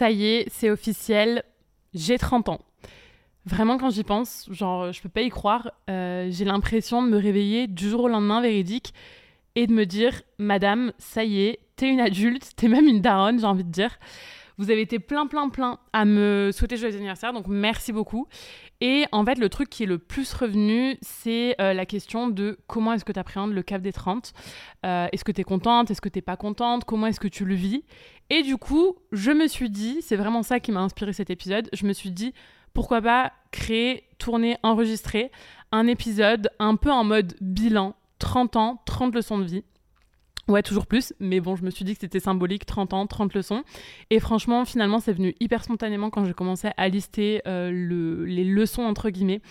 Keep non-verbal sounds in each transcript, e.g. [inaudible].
Ça y est, c'est officiel, j'ai 30 ans. Vraiment, quand j'y pense, genre, je peux pas y croire. Euh, j'ai l'impression de me réveiller du jour au lendemain véridique et de me dire, Madame, ça y est, t'es une adulte, t'es même une daronne, j'ai envie de dire. Vous avez été plein, plein, plein à me souhaiter joyeux anniversaire, donc merci beaucoup. Et en fait, le truc qui est le plus revenu, c'est euh, la question de comment est-ce que tu appréhendes le cap des 30 euh, Est-ce que tu es contente? Est-ce que tu pas contente? Comment est-ce que tu le vis? Et du coup, je me suis dit, c'est vraiment ça qui m'a inspiré cet épisode, je me suis dit, pourquoi pas créer, tourner, enregistrer un épisode un peu en mode bilan, 30 ans, 30 leçons de vie. Ouais, toujours plus, mais bon, je me suis dit que c'était symbolique, 30 ans, 30 leçons. Et franchement, finalement, c'est venu hyper spontanément quand j'ai commencé à lister euh, le, les leçons, entre guillemets.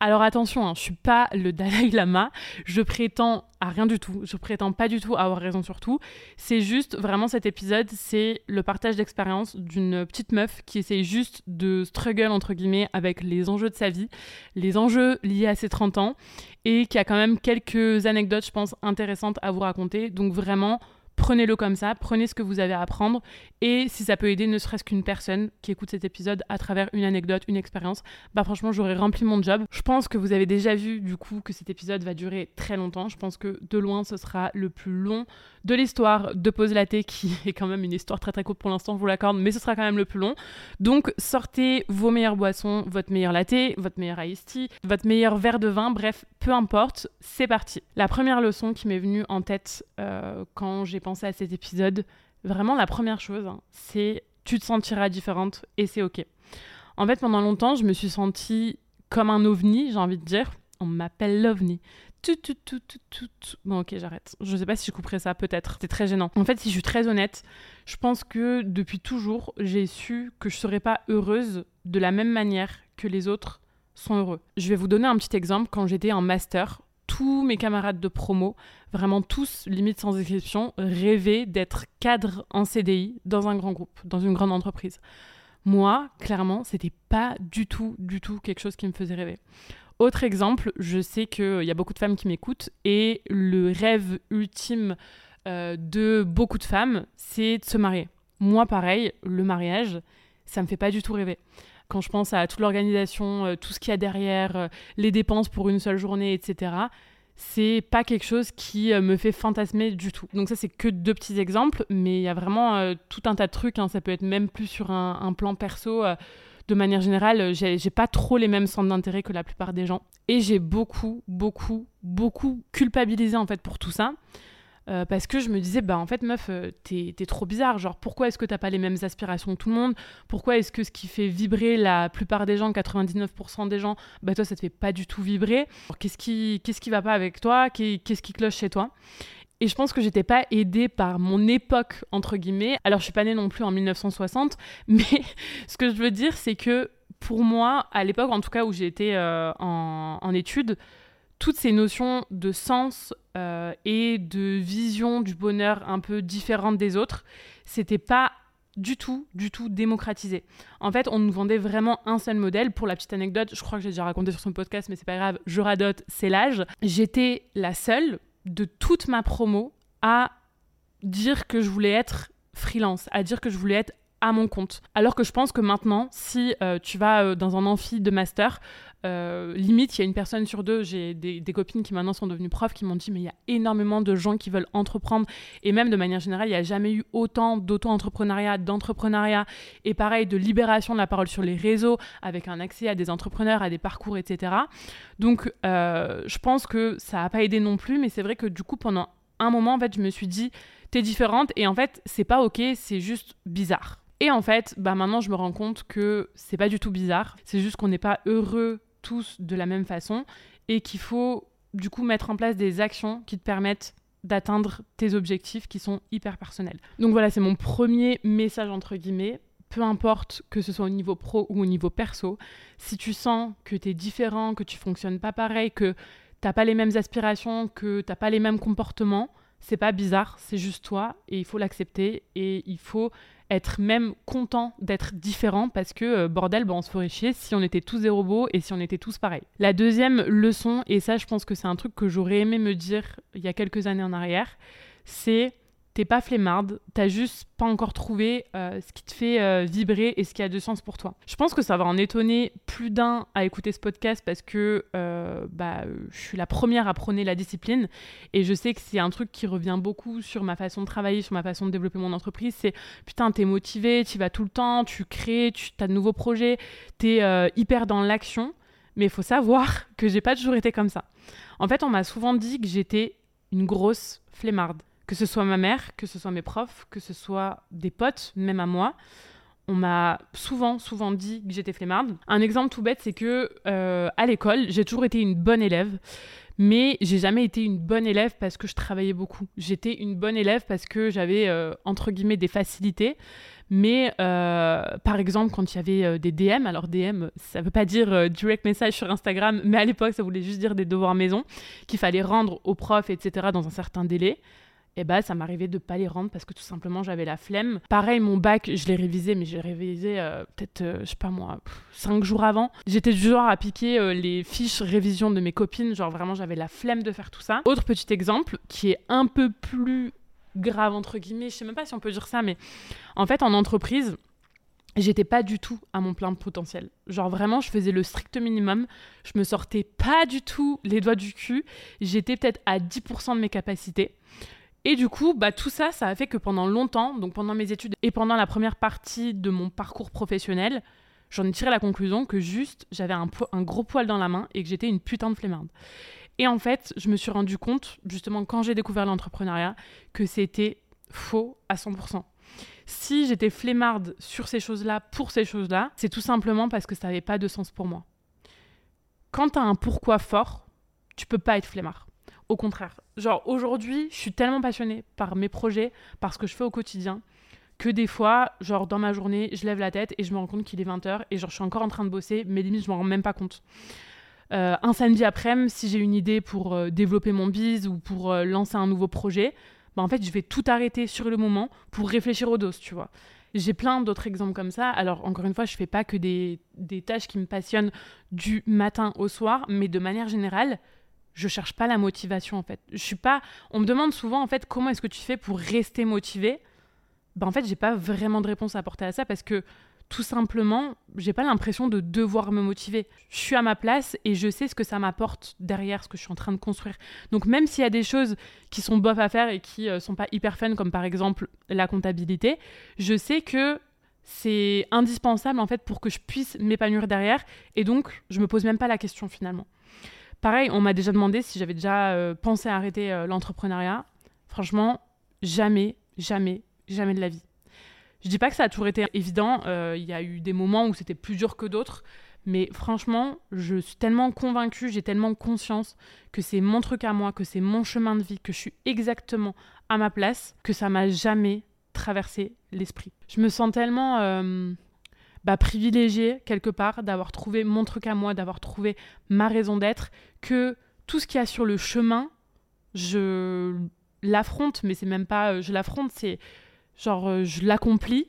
Alors attention, hein, je suis pas le [laughs] Dalai Lama, je prétends à rien du tout, je prétends pas du tout avoir raison sur tout. C'est juste, vraiment, cet épisode, c'est le partage d'expérience d'une petite meuf qui essaye juste de struggle, entre guillemets, avec les enjeux de sa vie, les enjeux liés à ses 30 ans, et qui a quand même quelques anecdotes, je pense, intéressantes à vous raconter. Donc vraiment, prenez-le comme ça, prenez ce que vous avez à apprendre et si ça peut aider ne serait-ce qu'une personne qui écoute cet épisode à travers une anecdote, une expérience, bah franchement j'aurais rempli mon job. Je pense que vous avez déjà vu du coup que cet épisode va durer très longtemps. Je pense que de loin ce sera le plus long de l'histoire de Pose Latte qui [laughs] est quand même une histoire très très courte pour l'instant, je vous l'accorde, mais ce sera quand même le plus long. Donc sortez vos meilleures boissons, votre meilleur latte, votre meilleur iced tea, votre meilleur verre de vin, bref, peu importe, c'est parti. La première leçon qui m'est venue en tête euh, quand j'ai pensé à cet épisode, vraiment la première chose, hein, c'est tu te sentiras différente et c'est ok. En fait, pendant longtemps, je me suis sentie comme un ovni, j'ai envie de dire. On m'appelle l'ovni. Tout, tout, tout, tout, tout. Bon, ok, j'arrête. Je sais pas si je couperai ça, peut-être. C'est très gênant. En fait, si je suis très honnête, je pense que depuis toujours, j'ai su que je serais pas heureuse de la même manière que les autres sont heureux. Je vais vous donner un petit exemple. Quand j'étais en master, tous mes camarades de promo, vraiment tous, limite sans exception, rêvaient d'être cadre en CDI dans un grand groupe, dans une grande entreprise. Moi, clairement, c'était pas du tout, du tout quelque chose qui me faisait rêver. Autre exemple, je sais qu'il y a beaucoup de femmes qui m'écoutent et le rêve ultime euh, de beaucoup de femmes, c'est de se marier. Moi, pareil, le mariage, ça me fait pas du tout rêver quand je pense à toute l'organisation, euh, tout ce qu'il y a derrière, euh, les dépenses pour une seule journée, etc., c'est pas quelque chose qui euh, me fait fantasmer du tout. Donc ça, c'est que deux petits exemples, mais il y a vraiment tout un tas de trucs. Hein. Ça peut être même plus sur un, plan perso. de manière générale, j'ai pas trop les mêmes centres d'intérêt que la plupart des gens. Et j'ai beaucoup, beaucoup, beaucoup culpabilisé en fait pour tout ça. Euh, parce que je me disais, bah en fait, meuf, euh, t'es trop bizarre. Genre, pourquoi est-ce que t'as pas les mêmes aspirations que tout le monde? Pourquoi est-ce que ce qui fait vibrer la plupart des gens, 99% des gens, bah toi, ça te fait pas du tout vibrer? Qu'est-ce qui, qu'est-ce qui va pas avec toi? Qu'est-ce qui cloche chez toi? Et je pense que j'étais pas aidée par mon époque, entre guillemets. Alors, je suis pas née non plus en 1960, [laughs] mais [laughs] ce que je veux dire, c'est que pour moi, à l'époque, en tout cas, où j'étais euh, en, en études, toutes ces notions de sens euh, et de vision du bonheur un peu différentes des autres, c'était pas du tout, du tout démocratisé. En fait, on nous vendait vraiment un seul modèle. Pour la petite anecdote, je crois que j'ai déjà raconté sur son podcast, mais c'est pas grave, je radote, c'est l'âge. J'étais la seule de toute ma promo à dire que je voulais être freelance, à dire que je voulais être à mon compte. Alors que je pense que maintenant, si euh, tu vas euh, dans un amphi de master, euh, limite, il y a une personne sur deux, j'ai des, copines qui maintenant sont devenues profs qui m'ont dit mais il y a énormément de gens qui veulent entreprendre et même de manière générale, il n'y a jamais eu autant d'auto-entrepreneuriat, d'entrepreneuriat et pareil de libération de la parole sur les réseaux avec un accès à des entrepreneurs, à des parcours, etc. Donc je pense que ça n'a pas aidé non plus, mais c'est vrai que du coup pendant un moment, en fait, je me suis dit t'es différente et en fait c'est pas ok, c'est juste bizarre. Et en fait, bah maintenant je me rends compte que c'est pas du tout bizarre, c'est juste qu'on n'est pas heureux de la même façon et qu'il faut du coup mettre en place des actions qui te permettent d'atteindre tes objectifs qui sont hyper personnels. Donc voilà, c'est mon premier message entre guillemets. Peu importe que ce soit au niveau pro ou au niveau perso, si tu sens que tu es différent, que tu fonctionnes pas pareil, que t'as pas les mêmes aspirations, que t'as pas les mêmes comportements, c'est pas bizarre, c'est juste toi et il faut l'accepter et il faut être même content d'être différent parce que euh, bordel, bah, on se ferait chier si on était tous des robots et si on était tous pareils. La deuxième leçon, et ça je pense que c'est un truc que j'aurais aimé me dire il y a quelques années en arrière, c'est t'es pas flemmarde, t'as juste pas encore trouvé euh, ce qui te fait euh, vibrer et ce qui a du sens pour toi. Je pense que ça va en étonner plus d'un à écouter ce podcast parce que euh, bah, je suis la première à prôner la discipline et je sais que c'est un truc qui revient beaucoup sur ma façon de travailler, sur ma façon de développer mon entreprise. C'est putain, t'es motivé, tu vas tout le temps, tu crées, tu as de nouveaux projets, t'es hyper dans l'action. Mais il faut savoir [laughs] que j'ai pas toujours été comme ça. En fait, on m'a souvent dit que j'étais une grosse flemmarde que ce soit ma mère, que ce soit mes profs, que ce soit des potes, même à moi. On m'a souvent, souvent dit que j'étais flemmarde. Un exemple tout bête, c'est que euh, à l'école, j'ai toujours été une bonne élève, mais j'ai jamais été une bonne élève parce que je travaillais beaucoup. J'étais une bonne élève parce que j'avais euh, entre guillemets des facilités. Mais euh, par exemple, quand il y avait des DM, alors DM, ça veut pas dire direct message sur Instagram, mais à l'époque, ça voulait juste dire des devoirs maison qu'il fallait rendre aux profs, etc., dans un certain délai et bah ça m'arrivait de pas les rendre parce que tout simplement j'avais la flemme. Pareil, mon bac, je l'ai révisé, mais j'ai révisé euh, peut-être, euh, je sais pas moi, cinq jours avant. J'étais du genre à piquer euh, les fiches révision de mes copines, genre vraiment j'avais la flemme de faire tout ça. Autre petit exemple qui est un peu plus grave entre guillemets, je sais même pas si on peut dire ça, mais en fait en entreprise, j'étais pas du tout à mon plein potentiel. Genre vraiment, je faisais le strict minimum. Je me sortais pas du tout les doigts du cul. J'étais peut-être à 10% de mes capacités. Et du coup, bah, tout ça, ça a fait que pendant longtemps, donc pendant mes études et pendant la première partie de mon parcours professionnel, j'en ai tiré la conclusion que juste j'avais un, gros poil dans la main et que j'étais une putain de flemmarde. Et en fait, je me suis rendu compte, justement, quand j'ai découvert l'entrepreneuriat, que c'était faux à 100%. Si j'étais flemmarde sur ces choses-là, pour ces choses-là, c'est tout simplement parce que ça n'avait pas de sens pour moi. Quand tu as un pourquoi fort, tu peux pas être flemmard. Au contraire. Genre, aujourd'hui, je suis tellement passionnée par mes projets, par ce que je fais au quotidien, que des fois, genre, dans ma journée, je lève la tête et je me rends compte qu'il est 20h et genre, je suis encore en train de bosser, mais limite, je m'en rends même pas compte. Euh, un samedi après-midi, si j'ai une idée pour euh, développer mon biz ou pour euh, lancer un nouveau projet, bah, en fait, je vais tout arrêter sur le moment pour réfléchir aux doses, tu vois. J'ai plein d'autres exemples comme ça. Alors, encore une fois, je fais pas que des tâches qui me passionnent du matin au soir, mais de manière générale, je cherche pas la motivation en fait. Je suis pas. On me demande souvent en fait comment est-ce que tu fais pour rester motivé. Ben en fait j'ai pas vraiment de réponse à apporter à ça parce que tout simplement j'ai pas l'impression de devoir me motiver. Je suis à ma place et je sais ce que ça m'apporte derrière ce que je suis en train de construire. Donc même s'il y a des choses qui sont bof à faire et qui euh, sont pas hyper fun comme par exemple la comptabilité, je sais que c'est indispensable en fait pour que je puisse m'épanouir derrière et donc je me pose même pas la question finalement. Pareil, on m'a déjà demandé si j'avais déjà euh, pensé à arrêter euh, l'entrepreneuriat. Franchement, jamais, jamais, jamais de la vie. Je dis pas que ça a toujours été évident. Euh, il y a eu des moments où c'était plus dur que d'autres. Mais franchement, je suis tellement convaincue, j'ai tellement conscience que c'est mon truc à moi, que c'est mon chemin de vie, que je suis exactement à ma place, que ça m'a jamais traversé l'esprit. Je me sens tellement bah, privilégié quelque part d'avoir trouvé mon truc à moi, d'avoir trouvé ma raison d'être, que tout ce qu'il y a sur le chemin, je l'affronte, mais c'est même pas euh, je l'affronte, c'est genre euh, je l'accomplis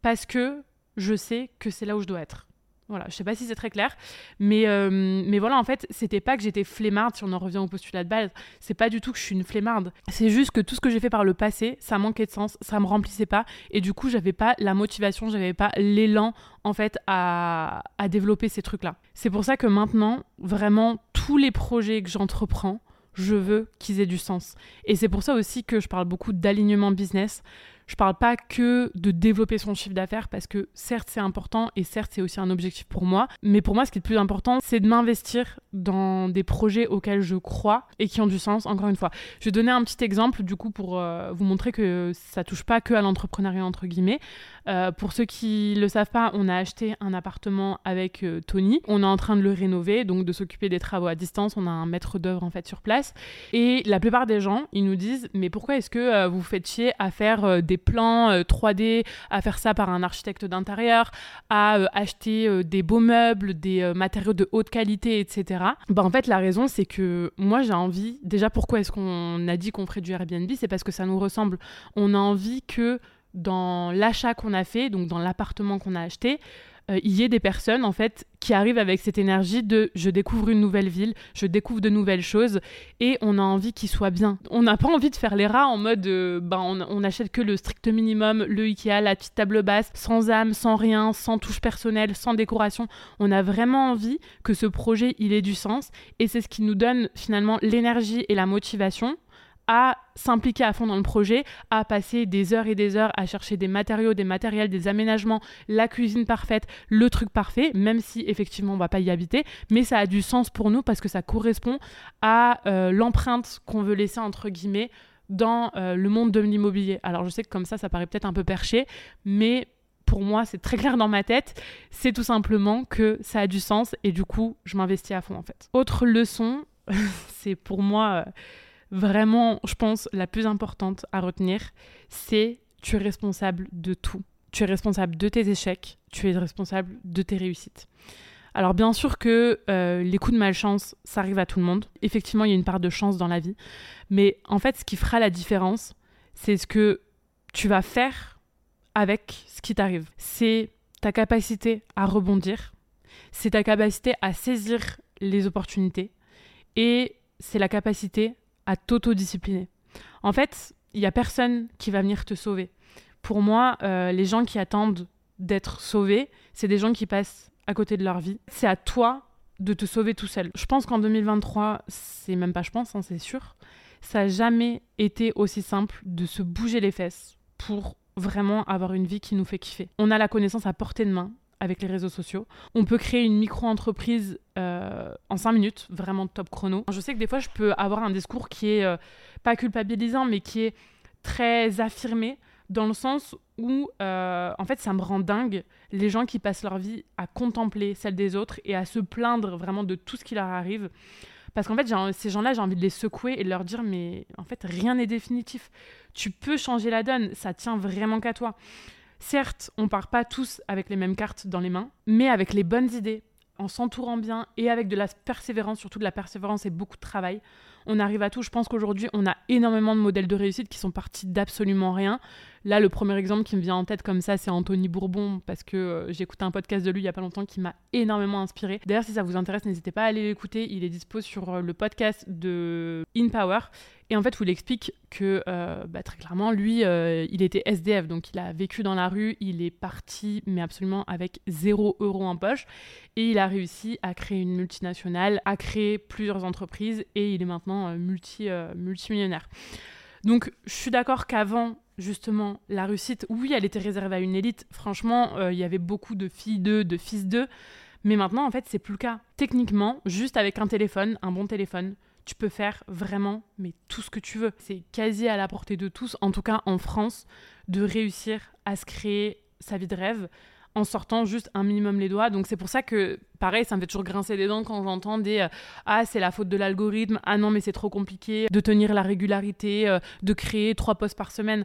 parce que je sais que c'est là où je dois être. Voilà, je sais pas si c'est très clair, mais, euh, mais voilà, en fait, c'était pas que j'étais flemmarde, si on en revient au postulat de base, c'est pas du tout que je suis une flemmarde. C'est juste que tout ce que j'ai fait par le passé, ça manquait de sens, ça me remplissait pas, et du coup, j'avais pas la motivation, j'avais pas l'élan, en fait, à, à développer ces trucs-là. C'est pour ça que maintenant, vraiment, tous les projets que j'entreprends, je veux qu'ils aient du sens. Et c'est pour ça aussi que je parle beaucoup d'alignement business. Je parle pas que de développer son chiffre d'affaires parce que certes c'est important et certes c'est aussi un objectif pour moi, mais pour moi ce qui est le plus important c'est de m'investir dans des projets auxquels je crois et qui ont du sens. Encore une fois, je vais donner un petit exemple du coup pour euh, vous montrer que ça touche pas que à l'entrepreneuriat entre guillemets. Euh, pour ceux qui le savent pas, on a acheté un appartement avec euh, Tony. On est en train de le rénover, donc de s'occuper des travaux à distance. On a un maître d'œuvre en fait sur place. Et la plupart des gens, ils nous disent mais pourquoi est-ce que vous faites chier à faire des plans 3D, à faire ça par un architecte d'intérieur, à acheter des beaux meubles, des matériaux de haute qualité, etc. Bah en fait la raison c'est que moi j'ai envie. Déjà pourquoi est-ce qu'on a dit qu'on ferait du Airbnb? C'est parce que ça nous ressemble. On a envie que dans l'achat qu'on a fait, donc dans l'appartement qu'on a acheté, euh, il y ait des personnes en fait qui arrivent avec cette énergie de je découvre une nouvelle ville, je découvre de nouvelles choses et on a envie qu'il soit bien. On n'a pas envie de faire les rats en mode euh, ben on, on, achète que le strict minimum, le Ikea, la petite table basse, sans âme, sans rien, sans touche personnelle, sans décoration. On a vraiment envie que ce projet il ait du sens et c'est ce qui nous donne finalement l'énergie et la motivation à s'impliquer à fond dans le projet, à passer des heures et des heures à chercher des matériaux, des matériels, des aménagements, la cuisine parfaite, le truc parfait, même si effectivement on va pas y habiter, mais ça a du sens pour nous parce que ça correspond à euh, l'empreinte qu'on veut laisser entre guillemets dans euh, le monde de l'immobilier. Alors je sais que comme ça, ça paraît peut-être un peu perché, mais pour moi, c'est très clair dans ma tête. C'est tout simplement que ça a du sens et du coup, je m'investis à fond en fait. Autre leçon, [laughs] c'est pour moi. Euh, vraiment, je pense, la plus importante à retenir, c'est tu es responsable de tout. Tu es responsable de tes échecs, tu es responsable de tes réussites. Alors bien sûr que euh, les coups de malchance, ça arrive à tout le monde. Effectivement, il y a une part de chance dans la vie. Mais en fait, ce qui fera la différence, c'est ce que tu vas faire avec ce qui t'arrive. C'est ta capacité à rebondir, c'est ta capacité à saisir les opportunités et c'est la capacité à t'autodiscipliner. En fait, il n'y a personne qui va venir te sauver. Pour moi, euh, les gens qui attendent d'être sauvés, c'est des gens qui passent à côté de leur vie. C'est à toi de te sauver tout seul. Je pense qu'en 2023, c'est même pas je pense, hein, c'est sûr, ça n'a jamais été aussi simple de se bouger les fesses pour vraiment avoir une vie qui nous fait kiffer. On a la connaissance à portée de main avec les réseaux sociaux. On peut créer une micro-entreprise euh, en 5 minutes, vraiment top chrono. Je sais que des fois, je peux avoir un discours qui est euh, pas culpabilisant, mais qui est très affirmé, dans le sens où, euh, en fait, ça me rend dingue les gens qui passent leur vie à contempler celle des autres et à se plaindre vraiment de tout ce qui leur arrive. Parce qu'en fait, ces gens-là, j'ai envie de les secouer et de leur dire, mais en fait, rien n'est définitif. Tu peux changer la donne, ça tient vraiment qu'à toi. Certes, on part pas tous avec les mêmes cartes dans les mains, mais avec les bonnes idées, en s'entourant bien et avec de la persévérance, surtout de la persévérance et beaucoup de travail, on arrive à tout. Je pense qu'aujourd'hui, on a énormément de modèles de réussite qui sont partis d'absolument rien. Là, le premier exemple qui me vient en tête comme ça, c'est Anthony Bourbon, parce que euh, j'ai écouté un podcast de lui il y a pas longtemps qui m'a énormément inspiré. D'ailleurs, si ça vous intéresse, n'hésitez pas à aller l'écouter. Il est dispo sur euh, le podcast de In Power. Et en fait, où il explique que euh, bah, très clairement, lui, il était SDF, donc il a vécu dans la rue, il est parti, mais absolument avec zéro euro en poche, et il a réussi à créer une multinationale, à créer plusieurs entreprises, et il est maintenant multi, multimillionnaire. Donc, je suis d'accord qu'avant, justement, la réussite, oui, elle était réservée à une élite. Franchement, euh, il y avait beaucoup de filles d'eux, de fils d'eux. Mais maintenant, en fait, c'est plus le cas. Techniquement, juste avec un téléphone, un bon téléphone, tu peux faire vraiment mais tout ce que tu veux. C'est quasi à la portée de tous, en tout cas en France, de réussir à se créer sa vie de rêve en sortant juste un minimum les doigts. Donc c'est pour ça que, pareil, ça me fait toujours grincer des dents quand j'entends des euh, Ah, c'est la faute de l'algorithme, ah non, mais c'est trop compliqué de tenir la régularité, euh, de créer trois posts par semaine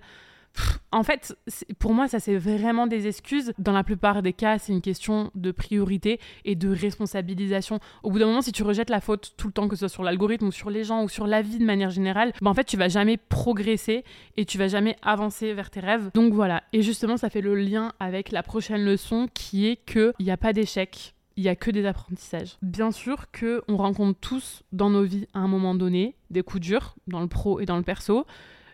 en fait, pour moi, ça c'est vraiment des excuses. Dans la plupart des cas, c'est une question de priorité et de responsabilisation. Au bout d'un moment, si tu rejettes la faute tout le temps, que ce soit sur l'algorithme ou sur les gens ou sur la vie de manière générale, ben en fait, tu vas jamais progresser et tu vas jamais avancer vers tes rêves. Donc voilà. Et justement, ça fait le lien avec la prochaine leçon qui est que il n'y a pas d'échec. Il n'y a que des apprentissages. Bien sûr que on rencontre tous dans nos vies à un moment donné des coups durs dans le pro et dans le perso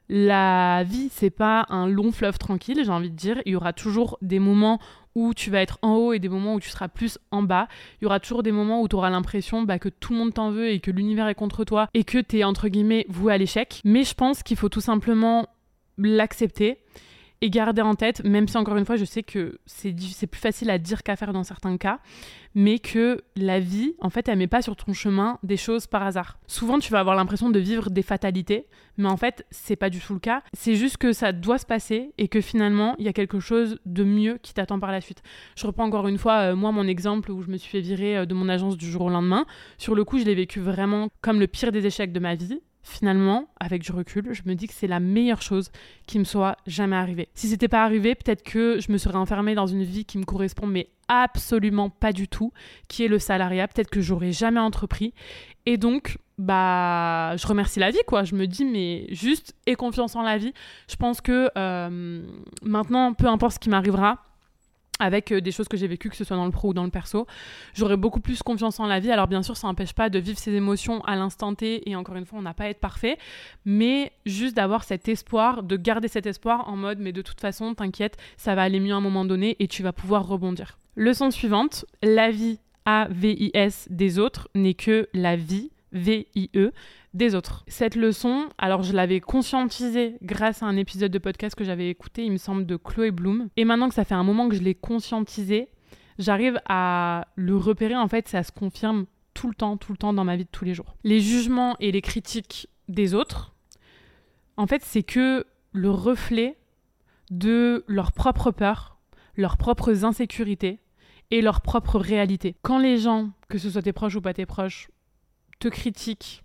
la vie, c'est pas un long fleuve tranquille, j'ai envie de dire. Il y aura toujours des moments où tu vas être en haut et des moments où tu seras plus en bas. Il y aura toujours des moments où tu auras l'impression bah, que tout le monde t'en veut et que l'univers est contre toi et que tu es entre guillemets voué à l'échec. Mais je pense qu'il faut tout simplement l'accepter et garder en tête, même si encore une fois je sais que c'est plus facile à dire qu'à faire dans certains cas, mais que la vie, en fait, elle met pas sur ton chemin des choses par hasard. Souvent, tu vas avoir l'impression de vivre des fatalités, mais en fait, c'est pas du tout le cas. C'est juste que ça doit se passer et que finalement, il y a quelque chose de mieux qui t'attend par la suite. Je reprends encore une fois, euh, moi, mon exemple où je me suis fait virer euh, de mon agence du jour au lendemain. Sur le coup, je l'ai vécu vraiment comme le pire des échecs de ma vie. Finalement, avec du recul, je me dis que c'est la meilleure chose qui me soit jamais arrivée. Si c'était pas arrivé, peut-être que je me serais enfermée dans une vie qui me correspond, mais absolument pas du tout, qui est le salariat. Peut-être que j'aurais jamais entrepris. Et donc, bah, je remercie la vie, quoi. Je me dis, mais juste, aie confiance en la vie. Je pense que euh, maintenant, peu importe ce qui m'arrivera, avec euh, des choses que j'ai vécues, que ce soit dans le pro ou dans le perso. J'aurais beaucoup plus confiance en la vie. Alors bien sûr, ça n'empêche pas de vivre ses émotions à l'instant T, et encore une fois, on n'a pas à être parfait, mais juste d'avoir cet espoir, de garder cet espoir en mode, mais de toute façon, t'inquiète, ça va aller mieux à un moment donné, et tu vas pouvoir rebondir. Leçon suivante, la vie A-V-I-S des autres n'est que la vie V-I-E des autres. Cette leçon, alors je l'avais conscientisée grâce à un épisode de podcast que j'avais écouté, il me semble, de Chloé Bloom. Et maintenant que ça fait un moment que je l'ai conscientisé, j'arrive à le repérer. En fait, ça se confirme tout le temps, tout le temps dans ma vie de tous les jours. Les jugements et les critiques des autres, en fait, c'est que le reflet de leurs propres peurs, leurs propres insécurités et leur propre réalité. Quand les gens, que ce soit tes proches ou pas tes proches, te critiquent,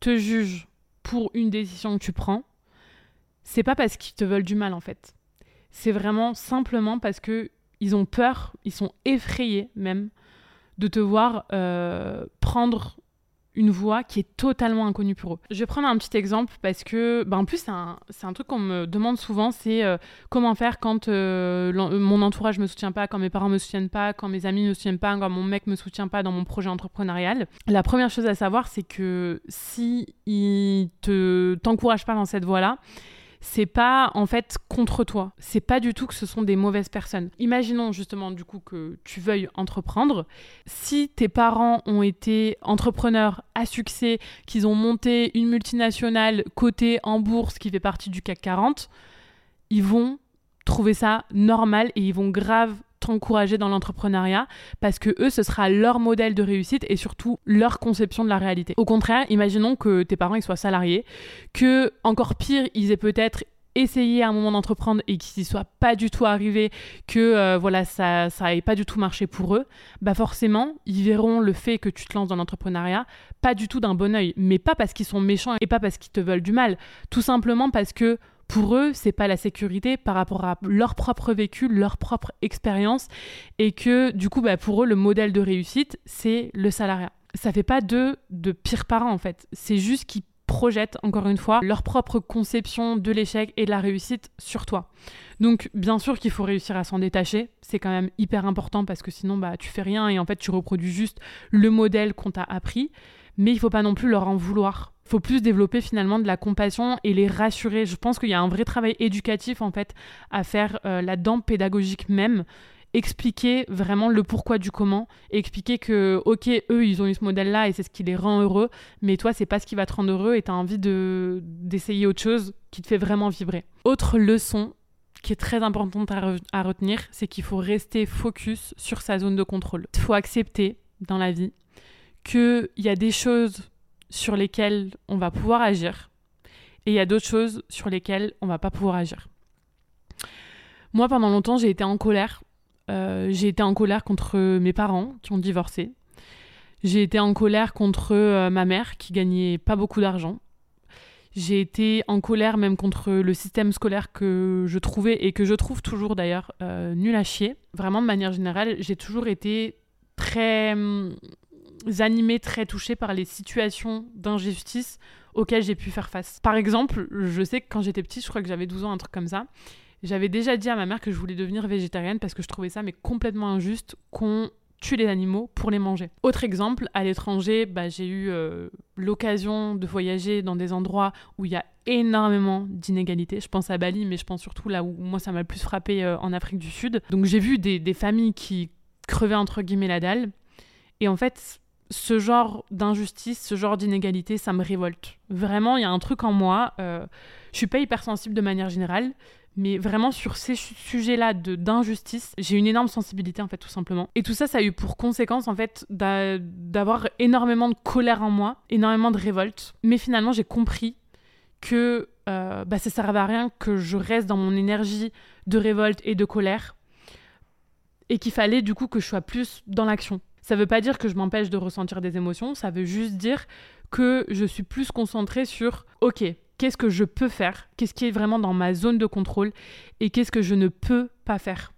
te jugent pour une décision que tu prends, c'est pas parce qu'ils te veulent du mal en fait. C'est vraiment simplement parce que ils ont peur, ils sont effrayés même de te voir euh, prendre une voix qui est totalement inconnue pour eux. Je vais prendre un petit exemple parce que, ben en plus, c'est un, un, truc qu'on me demande souvent, c'est euh, comment faire quand euh, mon entourage me soutient pas, quand mes parents me soutiennent pas, quand mes amis me soutiennent pas, quand mon mec me soutient pas dans mon projet entrepreneurial. La première chose à savoir, c'est que si il te t'encourage pas dans cette voie-là, c'est pas en fait contre toi. C'est pas du tout que ce sont des mauvaises personnes. Imaginons justement du coup que tu veuilles entreprendre. Si tes parents ont été entrepreneurs à succès, qu'ils ont monté une multinationale cotée en bourse qui fait partie du CAC 40, ils vont trouver ça normal et ils vont grave t'encourager dans l'entrepreneuriat parce que eux ce sera leur modèle de réussite et surtout leur conception de la réalité. Au contraire, imaginons que tes parents ils soient salariés, que encore pire, ils aient peut-être essayé à un moment d'entreprendre et qu'ils n'y soient pas du tout arrivés, que euh, voilà ça ça ait pas du tout marché pour eux, bah forcément ils verront le fait que tu te lances dans l'entrepreneuriat pas du tout d'un bon oeil, mais pas parce qu'ils sont méchants et pas parce qu'ils te veulent du mal, tout simplement parce que pour eux, c'est pas la sécurité par rapport à leur propre vécu, leur propre expérience, et que du coup, bah, pour eux, le modèle de réussite, c'est le salariat. Ça fait pas d'eux de pires parents en fait. C'est juste qu'ils projettent encore une fois leur propre conception de l'échec et de la réussite sur toi. Donc bien sûr qu'il faut réussir à s'en détacher, c'est quand même hyper important parce que sinon bah tu fais rien et en fait tu reproduis juste le modèle qu'on t'a appris, mais il faut pas non plus leur en vouloir faut plus développer finalement de la compassion et les rassurer. Je pense qu'il y a un vrai travail éducatif en fait à faire euh, là-dedans, pédagogique même. Expliquer vraiment le pourquoi du comment, expliquer que ok eux ils ont eu ce modèle là et c'est ce qui les rend heureux, mais toi c'est pas ce qui va te rendre heureux et tu as envie de d'essayer autre chose qui te fait vraiment vibrer. Autre leçon qui est très importante à, à retenir, c'est qu'il faut rester focus sur sa zone de contrôle. Il faut accepter dans la vie qu'il y a des choses sur lesquelles on va pouvoir agir et il y a d'autres choses sur lesquelles on va pas pouvoir agir. Moi, pendant longtemps, j'ai été en colère. Euh, j'ai été en colère contre mes parents qui ont divorcé. J'ai été en colère contre euh, ma mère qui gagnait pas beaucoup d'argent. J'ai été en colère même contre le système scolaire que je trouvais et que je trouve toujours d'ailleurs euh, nul à chier. Vraiment, de manière générale, j'ai toujours été très animés, très touchés par les situations d'injustice auxquelles j'ai pu faire face. Par exemple, je sais que quand j'étais petite, je crois que j'avais 12 ans, un truc comme ça, j'avais déjà dit à ma mère que je voulais devenir végétarienne parce que je trouvais ça mais complètement injuste qu'on tue les animaux pour les manger. Autre exemple, à l'étranger, bah, j'ai eu euh, l'occasion de voyager dans des endroits où il y a énormément d'inégalités. Je pense à Bali, mais je pense surtout là où moi ça m'a le plus frappé euh, en Afrique du Sud. Donc j'ai vu des, des familles qui crevaient entre guillemets la dalle. Et en fait, ce genre d'injustice, ce genre d'inégalité, ça me révolte. Vraiment, il y a un truc en moi. Euh, je suis pas hypersensible de manière générale, mais vraiment sur ces sujets-là d'injustice, j'ai une énorme sensibilité en fait, tout simplement. Et tout ça, ça a eu pour conséquence en fait d'avoir énormément de colère en moi, énormément de révolte. Mais finalement, j'ai compris que euh, bah, ça servait à rien que je reste dans mon énergie de révolte et de colère, et qu'il fallait du coup que je sois plus dans l'action ça veut pas dire que je m'empêche de ressentir des émotions, ça veut juste dire que je suis plus concentrée sur, ok, qu'est-ce que je peux faire, qu'est-ce qui est vraiment dans ma zone de contrôle et qu'est-ce que je ne peux pas faire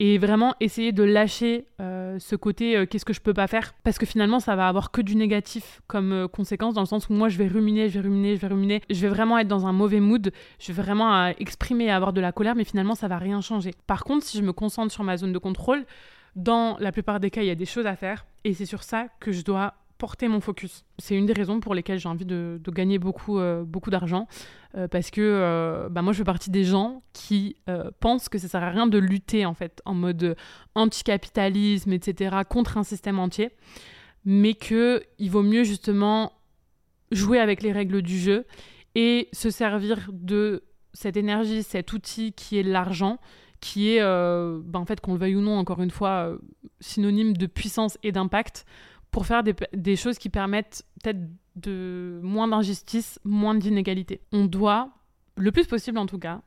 et vraiment essayer de lâcher euh, ce côté euh, qu'est-ce que je peux pas faire parce que finalement ça va avoir que du négatif comme euh, conséquence dans le sens où moi je vais ruminer, je vais ruminer, je vais ruminer, je vais vraiment être dans un mauvais mood, je vais vraiment exprimer et avoir de la colère mais finalement ça va rien changer. Par contre, si je me concentre sur ma zone de contrôle, dans la plupart des cas, il y a des choses à faire et c'est sur ça que je dois porter mon focus. C'est une des raisons pour lesquelles j'ai envie de, gagner beaucoup, euh, beaucoup d'argent. Euh, parce que euh, bah moi, je fais partie des gens qui pensent que ça sert à rien de lutter, en fait, en mode anticapitalisme, etc., contre un système entier. Mais qu'il vaut mieux, justement, jouer avec les règles du jeu et se servir de cette énergie, cet outil qui est l'argent, qui est, bah, en fait, qu'on le veuille ou non, encore une fois, synonyme de puissance et d'impact pour faire des, choses qui permettent peut-être de moins d'injustice, moins d'inégalité. On doit, le plus possible en tout cas,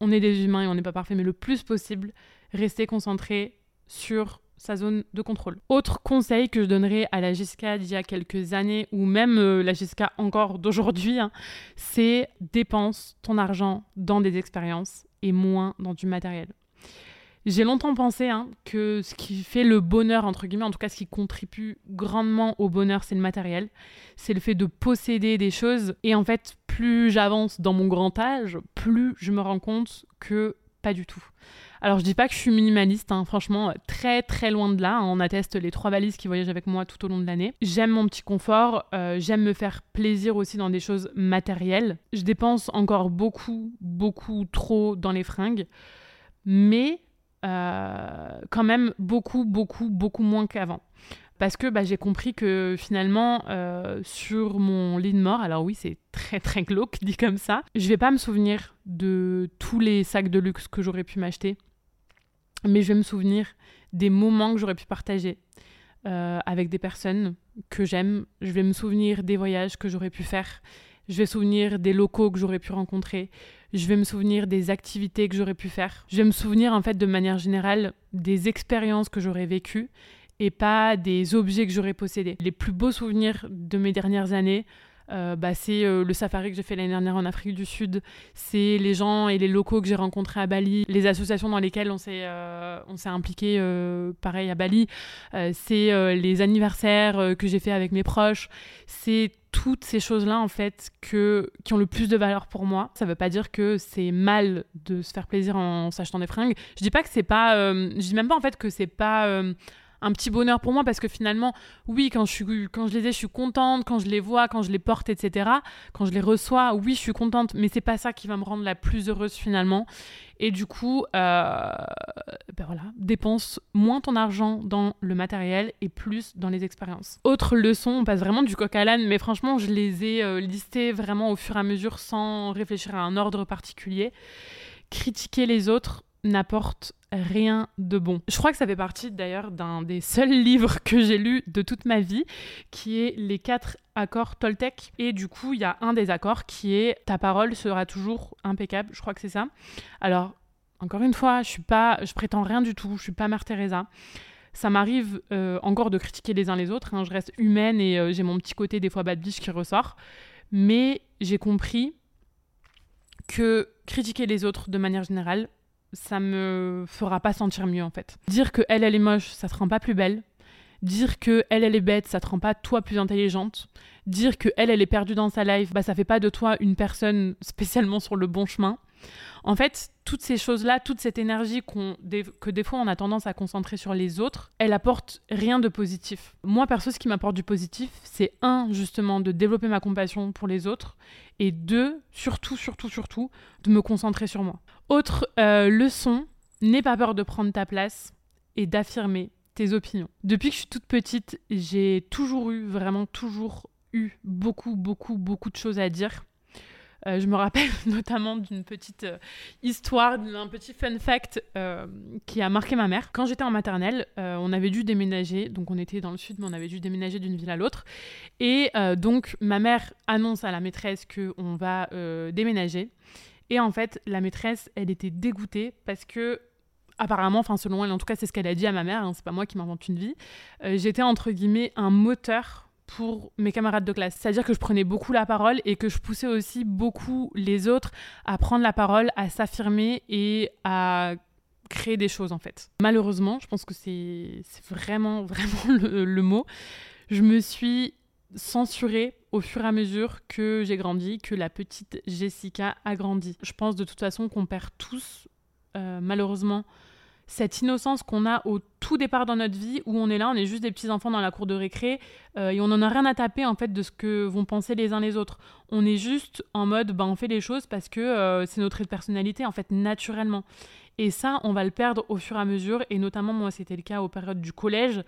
on est des humains et on n'est pas parfait, mais le plus possible, rester concentré sur sa zone de contrôle. Autre conseil que je donnerais à la Jessica d'il y a quelques années, ou même euh, la Jessica encore d'aujourd'hui, hein, c'est dépense ton argent dans des expériences et moins dans du matériel. J'ai longtemps pensé hein, que ce qui fait le bonheur, entre guillemets, en tout cas ce qui contribue grandement au bonheur, c'est le matériel. C'est le fait de posséder des choses. Et en fait, plus j'avance dans mon grand âge, plus je me rends compte que pas du tout. Alors je dis pas que je suis minimaliste, hein, franchement, très très loin de là. Hein. on atteste les trois valises qui voyagent avec moi tout au long de l'année. J'aime mon petit confort, euh, j'aime me faire plaisir aussi dans des choses matérielles. Je dépense encore beaucoup, beaucoup trop dans les fringues. Mais euh, quand même beaucoup, beaucoup, beaucoup moins qu'avant. Parce que bah, j'ai compris que finalement, euh, sur mon lit de mort, alors oui, c'est très très glauque dit comme ça, je vais pas me souvenir de tous les sacs de luxe que j'aurais pu m'acheter, mais je vais me souvenir des moments que j'aurais pu partager euh, avec des personnes que j'aime. Je vais me souvenir des voyages que j'aurais pu faire. Je vais me souvenir des locaux que j'aurais pu rencontrer je vais me souvenir des activités que j'aurais pu faire. Je vais me souvenir en fait de manière générale des expériences que j'aurais vécues et pas des objets que j'aurais possédés. Les plus beaux souvenirs de mes dernières années, euh, bah, c'est euh, le safari que j'ai fait l'année dernière en Afrique du Sud, c'est les gens et les locaux que j'ai rencontrés à Bali, les associations dans lesquelles on s'est euh, impliqué pareil à Bali, c'est les anniversaires que j'ai fait avec mes proches, c'est toutes ces choses-là en fait qui ont le plus de valeur pour moi. Ça veut pas dire que c'est mal de se faire plaisir en s'achetant des fringues. Je dis pas que c'est pas, je dis même pas en fait que c'est pas un petit bonheur pour moi parce que finalement, oui, quand je, suis, quand je les ai, je suis contente, quand je les vois, quand je les porte, etc. Quand je les reçois, oui, je suis contente, mais c'est pas ça qui va me rendre la plus heureuse finalement. Et du coup, euh, ben voilà, dépense moins ton argent dans le matériel et plus dans les expériences. Autre leçon, on passe vraiment du coq à l'âne, mais franchement, je les ai euh, listées vraiment au fur et à mesure sans réfléchir à un ordre particulier. Critiquer les autres n'apporte rien de bon. Je crois que ça fait partie d'ailleurs d'un des seuls [laughs] livres que j'ai lu de toute ma vie, qui est Les quatre accords Toltec. Et du coup, il y a un des accords qui est Ta parole sera toujours impeccable. Je crois que c'est ça. Alors, encore une fois, je suis pas, je prétends rien du tout. Je suis pas Mère Teresa. Ça m'arrive euh, encore de critiquer les uns les autres. Hein. Je reste humaine et euh, j'ai mon petit côté des fois bad bitch qui ressort. Mais j'ai compris que critiquer les autres de manière générale, ça me fera pas sentir mieux en fait. Dire que elle, elle est moche, ça te rend pas plus belle. Dire que elle, elle est bête, ça te rend pas toi plus intelligente. Dire que elle, elle est perdue dans sa life, bah ça fait pas de toi une personne spécialement sur le bon chemin. En fait, toutes ces choses-là, toute cette énergie que des fois on a tendance à concentrer sur les autres, elle apporte rien de positif. Moi, perso, ce qui m'apporte du positif, c'est un, justement, de développer ma compassion pour les autres, et deux, surtout, surtout, surtout, de me concentrer sur moi. Autre euh, leçon, n'aie pas peur de prendre ta place et d'affirmer tes opinions. Depuis que je suis toute petite, j'ai toujours eu, vraiment toujours eu beaucoup, beaucoup, beaucoup de choses à dire. Euh, je me rappelle [laughs] notamment d'une petite euh, histoire, d'un petit fun fact qui a marqué ma mère. Quand j'étais en maternelle, on avait dû déménager, donc on était dans le sud, mais on avait dû déménager d'une ville à l'autre. Et donc ma mère annonce à la maîtresse qu'on va déménager. Et en fait, la maîtresse, elle était dégoûtée parce que apparemment, enfin selon elle, en tout cas c'est ce qu'elle a dit à ma mère, hein, c'est pas moi qui m'invente une vie, j'étais entre guillemets un moteur pour mes camarades de classe. C'est-à-dire que je prenais beaucoup la parole et que je poussais aussi beaucoup les autres à prendre la parole, à s'affirmer et à créer des choses en fait. Malheureusement, je pense que c'est vraiment, [laughs] vraiment le, mot, je me suis censurée au fur et à mesure que j'ai grandi, que la petite Jessica a grandi. Je pense de toute façon qu'on perd tous, euh, malheureusement, cette innocence qu'on a au tout départ dans notre vie, où on est là, on est juste des petits enfants dans la cour de récré, euh, et on n'en a rien à taper en fait de ce que vont penser les uns les autres. On est juste en mode, bah, on fait les choses parce que euh, c'est notre trait de personnalité en fait naturellement. Et ça, on va le perdre au fur et à mesure, et notamment moi c'était le cas aux périodes du collège,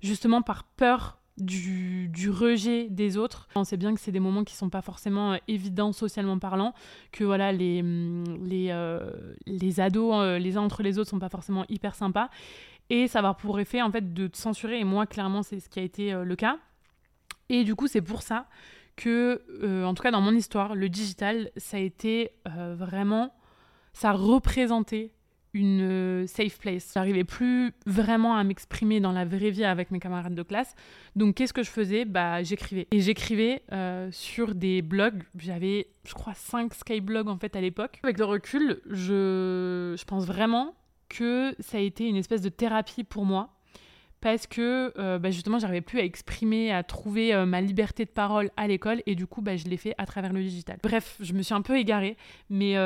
justement par peur du, rejet des autres. On sait bien que c'est des moments qui sont pas forcément euh, évidents socialement parlant, que voilà les, mm, les, euh, les ados euh, les uns entre les autres sont pas forcément hyper sympas. Et ça va pour effet en fait de censurer, et moi clairement c'est ce qui a été le cas. Et du coup c'est pour ça que, en tout cas dans mon histoire, le digital, ça a été vraiment, ça représentait une euh, safe place. J'arrivais plus vraiment à m'exprimer dans la vraie vie avec mes camarades de classe. Donc qu'est-ce que je faisais? Bah j'écrivais. Et j'écrivais euh, sur des blogs. J'avais, je crois, 5 skyblogs en fait à l'époque. Avec le recul, je, je pense vraiment que ça a été une espèce de thérapie pour moi. Parce que euh, bah, justement, j'arrivais plus à exprimer, à trouver ma liberté de parole à l'école. Et du coup, bah, je l'ai fait à travers le digital. Bref, je me suis un peu égarée. Mais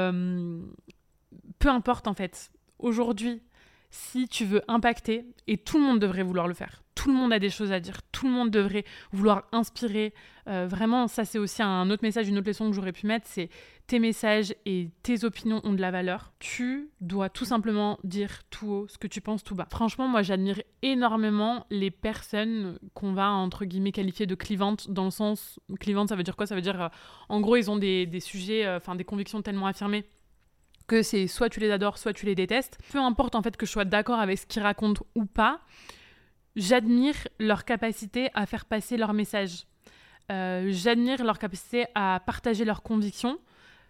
peu importe en fait aujourd'hui, si tu veux impacter, et tout le monde devrait vouloir le faire, tout le monde a des choses à dire, tout le monde devrait vouloir inspirer. Euh, vraiment, ça c'est aussi un autre message, une autre leçon que j'aurais pu mettre, c'est tes messages et tes opinions ont de la valeur. Tu dois tout simplement dire tout haut ce que tu penses tout bas. Franchement, moi j'admire énormément les personnes qu'on va entre guillemets qualifier de clivantes, dans le sens clivante, ça veut dire quoi? Ça veut dire, euh, en gros, ils ont des, des sujets, euh, enfin des convictions tellement affirmées que c'est soit tu les adores, soit tu les détestes. Peu importe en fait que je sois d'accord avec ce qu'ils racontent ou pas, j'admire leur capacité à faire passer leur message. Euh, j'admire leur capacité à partager leurs convictions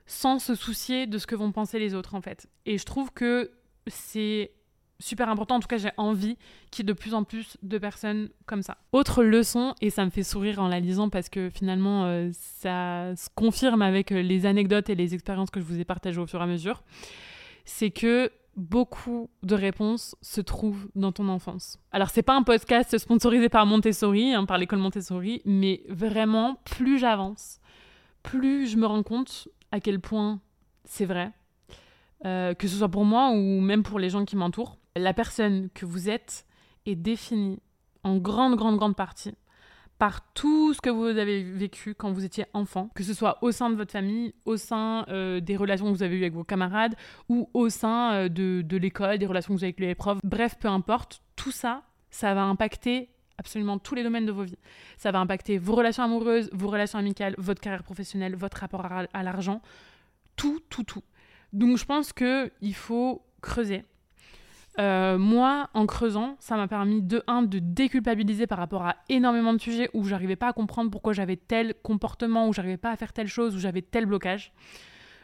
sans se soucier de ce que vont penser les autres en fait. Et je trouve que c'est super important. En tout cas, j'ai envie qu'il y ait de plus en plus de personnes comme ça. Autre leçon, et ça me fait sourire en la lisant parce que finalement, euh, ça se confirme avec euh, les anecdotes et les expériences que je vous ai partagées au fur et à mesure, c'est que beaucoup de réponses se trouvent dans ton enfance. Alors, c'est pas un podcast sponsorisé par Montessori, hein, par l'école Montessori, mais vraiment, plus j'avance, plus je me rends compte à quel point c'est vrai. Euh, que ce soit pour moi ou même pour les gens qui m'entourent la personne que vous êtes est définie en grande, grande, grande partie par tout ce que vous avez vécu quand vous étiez enfant, que ce soit au sein de votre famille, au sein euh, des relations que vous avez eues avec vos camarades, ou au sein euh, de, l'école, des relations que vous avez avec les profs. Bref, peu importe, tout ça, ça va impacter absolument tous les domaines de vos vies. Ça va impacter vos relations amoureuses, vos relations amicales, votre carrière professionnelle, votre rapport à, à l'argent, tout, tout, tout. Donc je pense qu'il faut creuser, euh, moi, en creusant, ça m'a permis de un de déculpabiliser par rapport à énormément de sujets où j'arrivais pas à comprendre pourquoi j'avais tel comportement, où j'arrivais pas à faire telle chose, où j'avais tel blocage.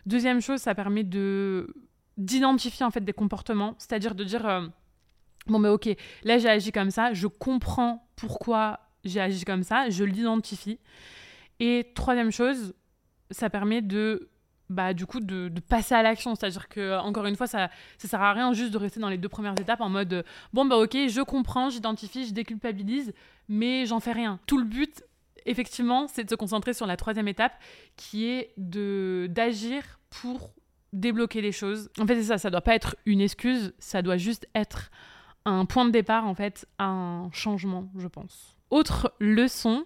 Deuxième chose, ça permet de d'identifier en fait des comportements, c'est-à-dire de dire euh, bon mais ok, là j'ai agi comme ça, je comprends pourquoi j'ai agi comme ça, je l'identifie. Et troisième chose, ça permet de bah, du coup, de, passer à l'action. C'est-à-dire que, encore une fois, ça ne sert à rien juste de rester dans les deux premières étapes en mode euh, bon, bah ok, je comprends, j'identifie, je déculpabilise, mais j'en fais rien. Tout le but, effectivement, c'est de se concentrer sur la troisième étape qui est d'agir pour débloquer les choses. En fait, c'est ça, ça doit pas être une excuse, ça doit juste être un point de départ, en fait, un changement, je pense. Autre leçon,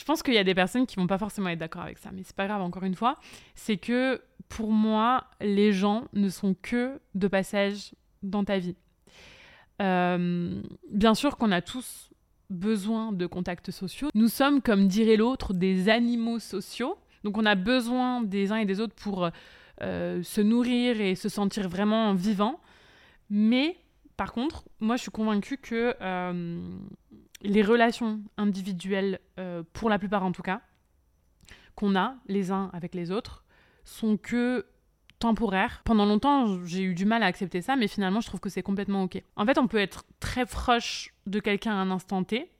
je pense qu'il y a des personnes qui vont pas forcément être d'accord avec ça, mais c'est pas grave, encore une fois. C'est que pour moi, les gens ne sont que de passage dans ta vie. Euh, bien sûr qu'on a tous besoin de contacts sociaux. Nous sommes, comme dirait l'autre, des animaux sociaux. Donc on a besoin des uns et des autres pour euh, se nourrir et se sentir vraiment vivant. Mais par contre, moi je suis convaincue que euh, les relations individuelles, euh, pour la plupart en tout cas, qu'on a les uns avec les autres, sont que temporaires. Pendant longtemps, j'ai eu du mal à accepter ça, mais finalement, je trouve que c'est complètement OK. En fait, on peut être très proche de quelqu'un à un instant T,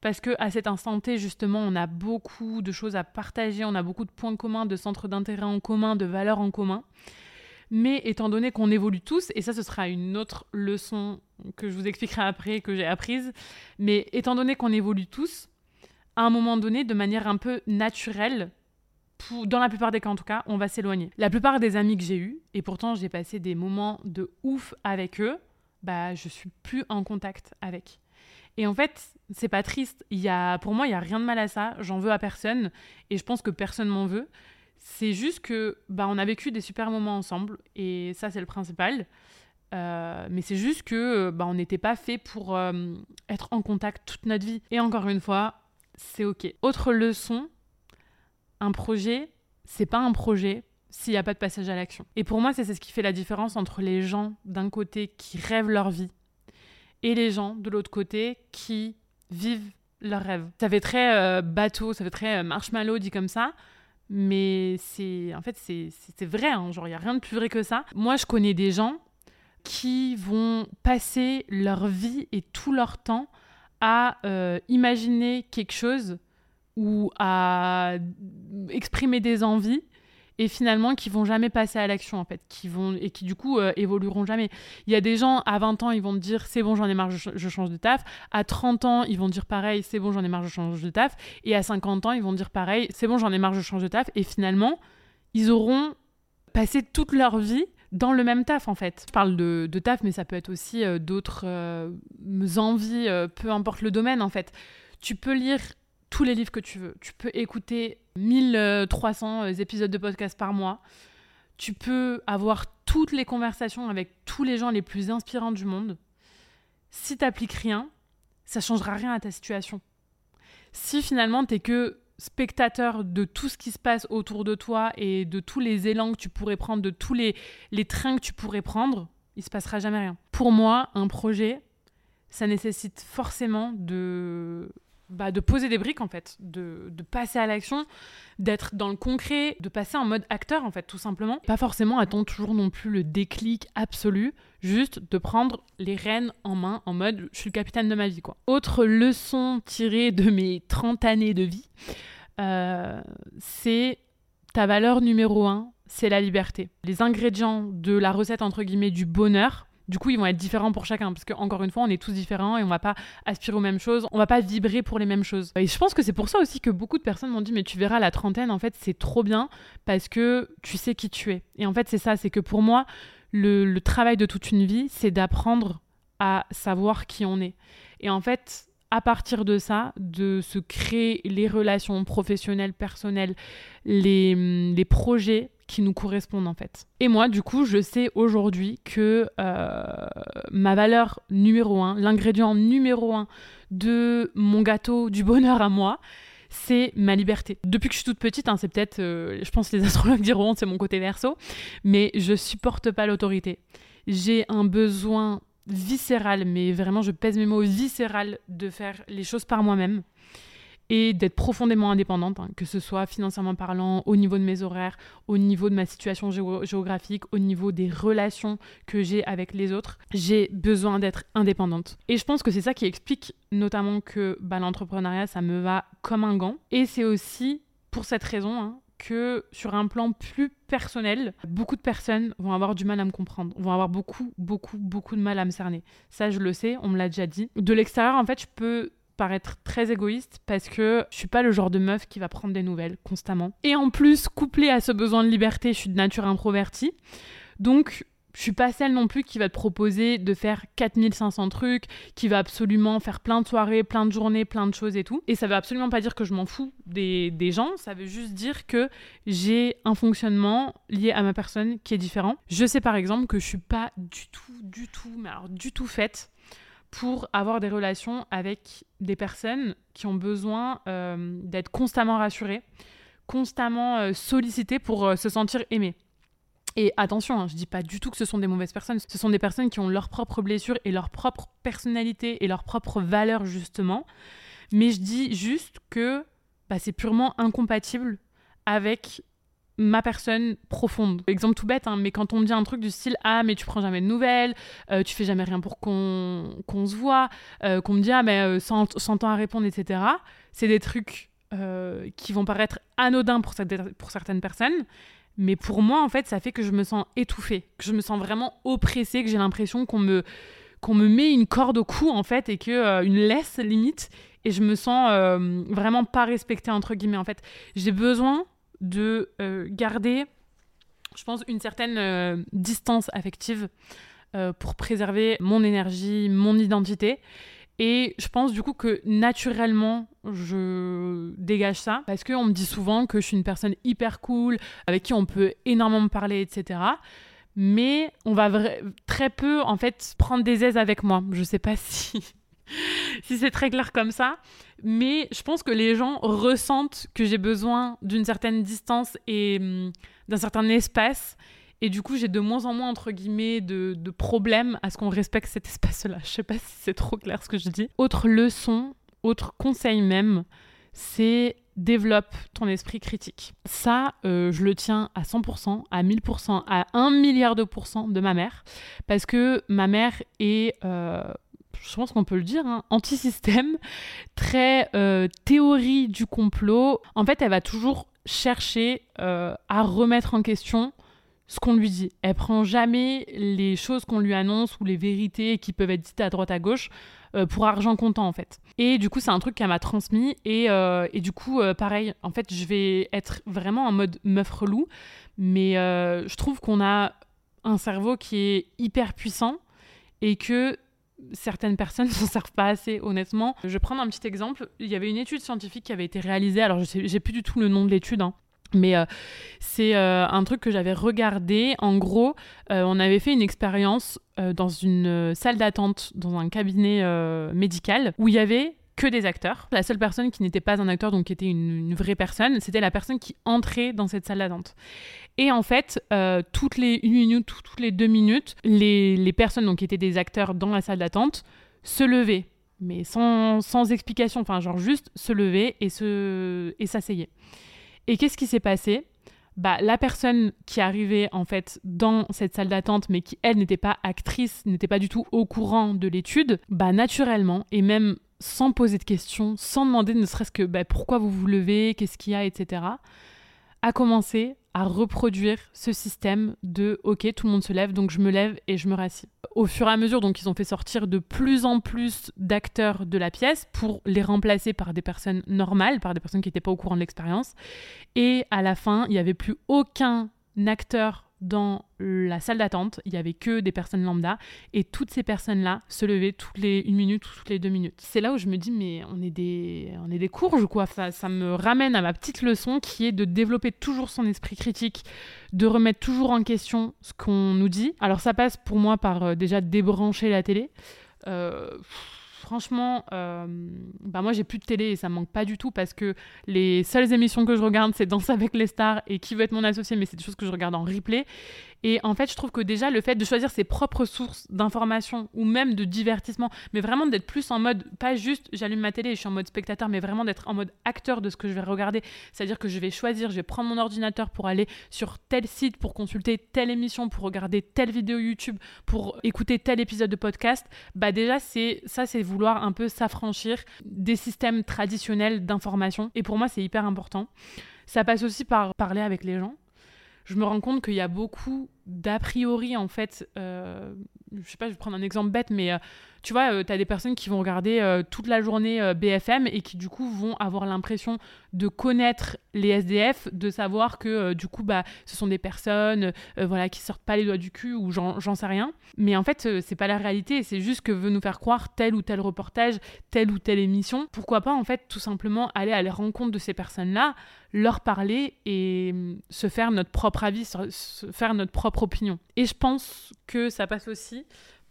parce que à cet instant T, justement, on a beaucoup de choses à partager, on a beaucoup de points communs, de centres d'intérêt en commun, de valeurs en commun. Mais étant donné qu'on évolue tous, et ça ce sera une autre leçon que je vous expliquerai après, que j'ai apprise, mais étant donné qu'on évolue tous, à un moment donné, de manière un peu naturelle, dans la plupart des cas en tout cas, on va s'éloigner. La plupart des amis que j'ai eus, et pourtant j'ai passé des moments de ouf avec eux, bah je suis plus en contact avec. Et en fait, c'est pas triste. Il y a, pour moi, il y a rien de mal à ça. J'en veux à personne, et je pense que personne m'en veut. C'est juste que bah, on a vécu des super moments ensemble, et ça c'est le principal. Euh, mais c'est juste que bah, on n'était pas fait pour euh, être en contact toute notre vie. Et encore une fois, c'est ok. Autre leçon, un projet, c'est pas un projet s'il n'y a pas de passage à l'action. Et pour moi, c'est ce qui fait la différence entre les gens d'un côté qui rêvent leur vie et les gens de l'autre côté qui vivent leur rêve. Ça fait très euh, bateau, ça fait très marshmallow dit comme ça, mais c'est en fait c'est vrai, hein. genre il y a rien de plus vrai que ça. Moi, je connais des gens qui vont passer leur vie et tout leur temps à euh, imaginer quelque chose ou à exprimer des envies et finalement qui vont jamais passer à l'action en fait, qui vont et qui du coup euh, évolueront jamais. Il y a des gens à 20 ans, ils vont te dire c'est bon, j'en ai marre, je, change de taf. À 30 ans, ils vont dire pareil, c'est bon, j'en ai marre, je change de taf. Et à 50 ans, ils vont dire pareil, c'est bon, j'en ai marre, je change de taf. Et finalement, ils auront passé toute leur vie dans le même taf en fait. Je parle de, taf, mais ça peut être aussi euh, d'autres euh, envies, peu importe le domaine en fait. Tu peux lire tous les livres que tu veux. Tu peux écouter 1300 euh, épisodes de podcast par mois. Tu peux avoir toutes les conversations avec tous les gens les plus inspirants du monde. Si tu n'appliques rien, ça changera rien à ta situation. Si finalement tu que spectateur de tout ce qui se passe autour de toi et de tous les élans que tu pourrais prendre, de tous les, les trains que tu pourrais prendre, il se passera jamais rien. Pour moi, un projet, ça nécessite forcément de bah, de poser des briques en fait, de, passer à l'action, d'être dans le concret, de passer en mode acteur en fait tout simplement. Pas forcément attendre toujours non plus le déclic absolu, juste de prendre les rênes en main en mode je suis le capitaine de ma vie quoi. Autre leçon tirée de mes 30 années de vie, euh, c'est ta valeur numéro un, c'est la liberté. Les ingrédients de la recette entre guillemets du bonheur, du coup, ils vont être différents pour chacun, parce qu'encore une fois, on est tous différents et on va pas aspirer aux mêmes choses, on va pas vibrer pour les mêmes choses. Et je pense que c'est pour ça aussi que beaucoup de personnes m'ont dit, mais tu verras, la trentaine, en fait, c'est trop bien, parce que tu sais qui tu es. Et en fait, c'est ça, c'est que pour moi, le, travail de toute une vie, c'est d'apprendre à savoir qui on est. Et en fait, à partir de ça, de se créer les relations professionnelles, personnelles, les, les projets qui nous correspondent en fait. Et moi, du coup, je sais aujourd'hui que euh, ma valeur numéro un, l'ingrédient numéro un de mon gâteau du bonheur à moi, c'est ma liberté. Depuis que je suis toute petite, hein, c'est peut-être, euh, je pense que les [laughs] astrologues diront, c'est mon côté verso, mais je supporte pas l'autorité. J'ai un besoin viscéral, mais vraiment, je pèse mes mots, viscéral de faire les choses par moi-même et d'être profondément indépendante, hein, que ce soit financièrement parlant, au niveau de mes horaires, au niveau de ma situation géographique, au niveau des relations que j'ai avec les autres. J'ai besoin d'être indépendante. Et je pense que c'est ça qui explique notamment que bah, l'entrepreneuriat, ça me va comme un gant. Et c'est aussi pour cette raison hein, que sur un plan plus personnel, beaucoup de personnes vont avoir du mal à me comprendre, vont avoir beaucoup, beaucoup, beaucoup de mal à me cerner. Ça, je le sais, on me l'a déjà dit. De l'extérieur, en fait, je peux paraître très égoïste parce que je suis pas le genre de meuf qui va prendre des nouvelles constamment. Et en plus, couplé à ce besoin de liberté, je suis de nature introvertie. Donc, je suis pas celle non plus qui va te proposer de faire 4500 trucs, qui va absolument faire plein de soirées, plein de journées, plein de choses et tout. Et ça veut absolument pas dire que je m'en fous des, des, gens, ça veut juste dire que j'ai un fonctionnement lié à ma personne qui est différent. Je sais par exemple que je suis pas du tout, du tout, mais alors du tout faite pour avoir des relations avec des personnes qui ont besoin euh, d'être constamment rassurées, constamment euh, sollicitées pour euh, se sentir aimées. Et attention, hein, je dis pas du tout que ce sont des mauvaises personnes, ce sont des personnes qui ont leurs propres blessures et leur propre personnalité et leurs propres valeurs justement. Mais je dis juste que bah, c'est purement incompatible avec ma personne profonde. Exemple tout bête, hein, mais quand on me dit un truc du style Ah, mais tu prends jamais de nouvelles, euh, tu fais jamais rien pour qu'on se voit, euh, qu'on me dit Ah, mais sans, sans temps à répondre, etc. C'est des trucs qui vont paraître anodins pour, pour certaines personnes, mais pour moi, en fait, ça fait que je me sens étouffée, que je me sens vraiment oppressée, que j'ai l'impression qu'on me, me met une corde au cou, en fait, et que une laisse limite, et je me sens vraiment pas respectée, entre guillemets. En fait, j'ai besoin de euh, garder, je pense, une certaine euh, distance affective euh, pour préserver mon énergie, mon identité. Et je pense du coup que naturellement, je dégage ça parce qu'on me dit souvent que je suis une personne hyper cool, avec qui on peut énormément parler, etc. Mais on va très peu en fait prendre des aises avec moi. Je sais pas [laughs] si [laughs] si c'est très clair comme ça. Mais je pense que les gens ressentent que j'ai besoin d'une certaine distance et hum, d'un certain espace. Et du coup, j'ai de moins en moins, entre guillemets, de, de problèmes à ce qu'on respecte cet espace-là. Je sais pas si c'est trop clair ce que je dis. Autre leçon, autre conseil même, c'est développe ton esprit critique. Ça, euh, je le tiens à 100%, à 1000%, à 1 milliard de pourcents de ma mère, parce que ma mère est euh, je pense qu'on peut le dire, hein, anti-système, [laughs] très euh, théorie du complot. En fait, elle va toujours chercher euh, à remettre en question ce qu'on lui dit. Elle prend jamais les choses qu'on lui annonce ou les vérités qui peuvent être dites à droite à gauche euh, pour argent comptant en fait. Et du coup, c'est un truc qu'elle m'a transmis et, et, du coup, pareil, en fait, je vais être vraiment en mode meuf relou, mais je trouve qu'on a un cerveau qui est hyper puissant et que certaines personnes ne [laughs] s'en servent pas assez, honnêtement. Je vais prendre un petit exemple. Il y avait une étude scientifique qui avait été réalisée, alors je sais, j'ai plus du tout le nom de l'étude, hein. Mais euh, c'est euh, un truc que j'avais regardé. En gros, euh, on avait fait une expérience dans une salle d'attente, dans un cabinet médical, où il y avait que des acteurs. La seule personne qui n'était pas un acteur, donc qui était une, vraie personne, c'était la personne qui entrait dans cette salle d'attente. Et en fait, euh, toutes les une minute, toutes les deux minutes, les, personnes donc, qui étaient des acteurs dans la salle d'attente se levaient, mais sans, sans explication, enfin genre juste se lever et et s'asseyaient. Et qu'est-ce qui s'est passé? Bah, la personne qui arrivait en fait dans cette salle d'attente, mais qui elle n'était pas actrice, n'était pas du tout au courant de l'étude, bah naturellement et même sans poser de questions, sans demander ne serait-ce que bah, pourquoi vous vous levez, qu'est-ce qu'il y a, etc., a commencé à reproduire ce système de ok tout le monde se lève donc je me lève et je me rassis. Au fur et à mesure donc ils ont fait sortir de plus en plus d'acteurs de la pièce pour les remplacer par des personnes normales, par des personnes qui n'étaient pas au courant de l'expérience et à la fin il n'y avait plus aucun acteur dans la salle d'attente, il y avait que des personnes lambda et toutes ces personnes-là se levaient toutes les une minute ou toutes les deux minutes. C'est là où je me dis mais on est des on est des courges quoi. Ça, ça me ramène à ma petite leçon qui est de développer toujours son esprit critique, de remettre toujours en question ce qu'on nous dit. Alors ça passe pour moi par euh, déjà débrancher la télé. Euh, franchement, euh, bah moi j'ai plus de télé et ça me manque pas du tout parce que les seules émissions que je regarde c'est Danse avec les stars et qui veut être mon associé, mais c'est des choses que je regarde en replay. Et en fait, je trouve que déjà le fait de choisir ses propres sources d'information ou même de divertissement, mais vraiment d'être plus en mode, pas juste j'allume ma télé et je suis en mode spectateur, mais vraiment d'être en mode acteur de ce que je vais regarder. C'est-à-dire que je vais choisir, je vais prendre mon ordinateur pour aller sur tel site, pour consulter telle émission, pour regarder telle vidéo YouTube, pour écouter tel épisode de podcast. Bah déjà, c'est ça, c'est vouloir un peu s'affranchir des systèmes traditionnels d'information. Et pour moi, c'est hyper important. Ça passe aussi par parler avec les gens je me rends compte qu'il y a beaucoup d'a priori en fait euh, je sais pas je vais prendre un exemple bête mais euh, tu vois euh, tu as des personnes qui vont regarder euh, toute la journée BFM et qui du coup vont avoir l'impression de connaître les SDF de savoir que du coup bah ce sont des personnes voilà qui sortent pas les doigts du cul ou j'en sais rien. Mais en fait c'est pas la réalité c'est juste que veut nous faire croire tel ou tel reportage telle ou telle émission. Pourquoi pas en fait tout simplement aller à la rencontre de ces personnes là leur parler et hum, se faire notre propre avis se faire notre propre opinion. Et je pense que ça passe aussi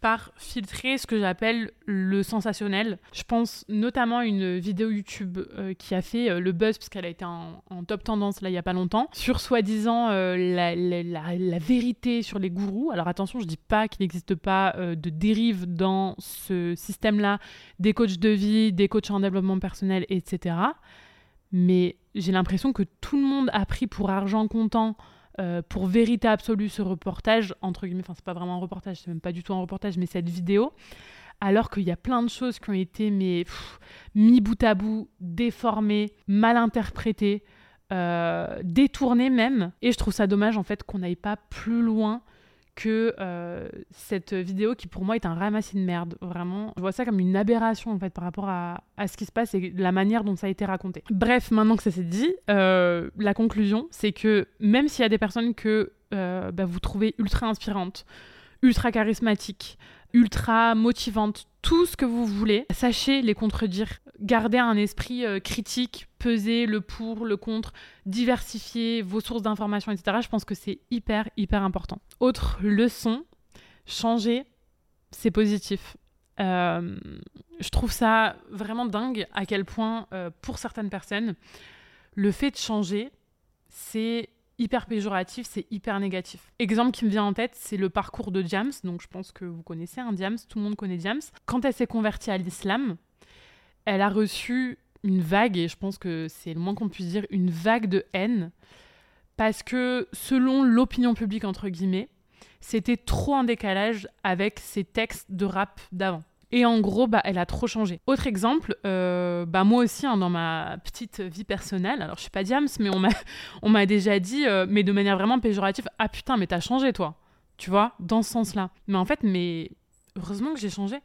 par filtrer ce que j'appelle le sensationnel. Je pense notamment à une vidéo YouTube euh, qui a fait euh, le buzz, parce qu'elle a été en, top tendance là il y a pas longtemps, sur soi-disant euh, la, vérité sur les gourous. Alors attention, je dis pas qu'il n'existe pas de dérive dans ce système-là, des coachs de vie, des coachs en développement personnel, etc. mais j'ai l'impression que tout le monde a pris pour argent comptant, euh, pour vérité absolue ce reportage, entre guillemets, enfin c'est pas vraiment un reportage, c'est même pas du tout un reportage, mais cette vidéo, alors qu'il y a plein de choses qui ont été mais, mis bout à bout, déformées, mal interprétées, euh, détournées même. Et je trouve ça dommage en fait qu'on n'aille pas plus loin que euh, cette vidéo qui pour moi est un ramassis de merde. Vraiment, je vois ça comme une aberration en fait par rapport à, ce qui se passe et la manière dont ça a été raconté. Bref, maintenant que ça s'est dit, euh, la conclusion c'est que même s'il y a des personnes que euh, bah, vous trouvez ultra inspirantes, ultra charismatiques, ultra motivantes, tout ce que vous voulez, sachez les contredire. Gardez un esprit euh, critique, peser le pour, le contre, diversifier vos sources d'informations, etc. Je pense que c'est hyper, hyper important. Autre leçon, changer, c'est positif. Euh, je trouve ça vraiment dingue à quel point, euh, pour certaines personnes, le fait de changer, c'est hyper péjoratif, c'est hyper négatif. Exemple qui me vient en tête, c'est le parcours de James. Donc je pense que vous connaissez un James, tout le monde connaît James. Quand elle s'est convertie à l'islam, elle a reçu une vague, et je pense que c'est le moins qu'on puisse dire, une vague de haine, parce que selon l'opinion publique, entre guillemets, c'était trop en décalage avec ses textes de rap d'avant. Et en gros, bah, elle a trop changé. Autre exemple, euh, bah, moi aussi, hein, dans ma petite vie personnelle, alors je suis pas Diams, mais [laughs] on m'a déjà dit, euh, mais de manière vraiment péjorative, ah putain, mais t'as changé toi. Tu vois, dans ce sens-là. Mais en fait, mais heureusement que j'ai changé.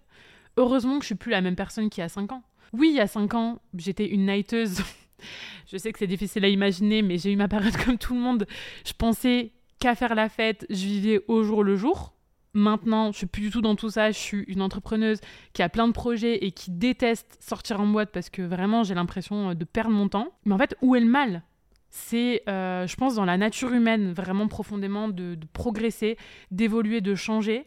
Heureusement que je suis plus la même personne qu'il y a 5 ans. Oui, il y a 5 ans, j'étais une nighteuse. [laughs] je sais que c'est difficile à imaginer, mais j'ai eu ma période comme tout le monde. Je pensais qu'à faire la fête, je vivais au jour le jour. Maintenant, je suis plus du tout dans tout ça. Je suis une entrepreneuse qui a plein de projets et qui déteste sortir en boîte parce que vraiment j'ai l'impression euh, de perdre mon temps. Mais en fait, où est le mal? C'est, euh, je pense, dans la nature humaine, vraiment profondément, de, progresser, d'évoluer, de changer.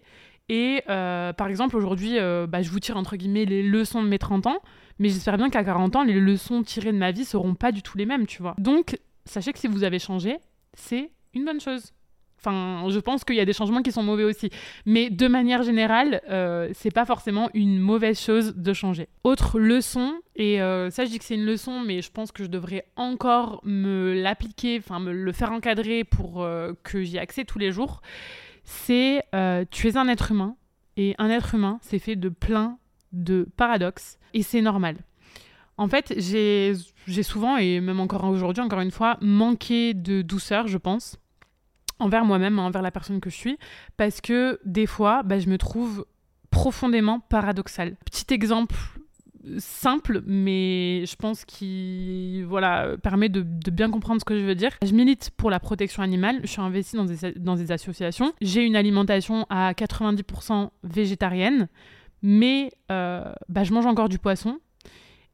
Et euh, par exemple, aujourd'hui, bah, je vous tire entre guillemets les leçons de mes 30 ans, mais j'espère bien qu'à 40 ans, les leçons tirées de ma vie seront pas du tout les mêmes, tu vois. Donc, sachez que si vous avez changé, c'est une bonne chose. Enfin, je pense qu'il y a des changements qui sont mauvais aussi. Mais de manière générale, euh, c'est pas forcément une mauvaise chose de changer. Autre leçon, et euh, ça je dis que c'est une leçon, mais je pense que je devrais encore me l'appliquer, enfin me le faire encadrer pour euh, que j'y accède tous les jours, c'est euh, tu es un être humain, et un être humain, c'est fait de plein de paradoxes, et c'est normal. En fait, j'ai souvent, et même encore aujourd'hui, encore une fois, manqué de douceur, je pense envers moi-même, envers la personne que je suis, parce que des fois, bah, je me trouve profondément paradoxale. Petit exemple simple, mais je pense qu'il voilà, permet de, bien comprendre ce que je veux dire. Je milite pour la protection animale, je suis investie dans des, dans des associations, j'ai une alimentation à 90% végétarienne, mais euh, bah, je mange encore du poisson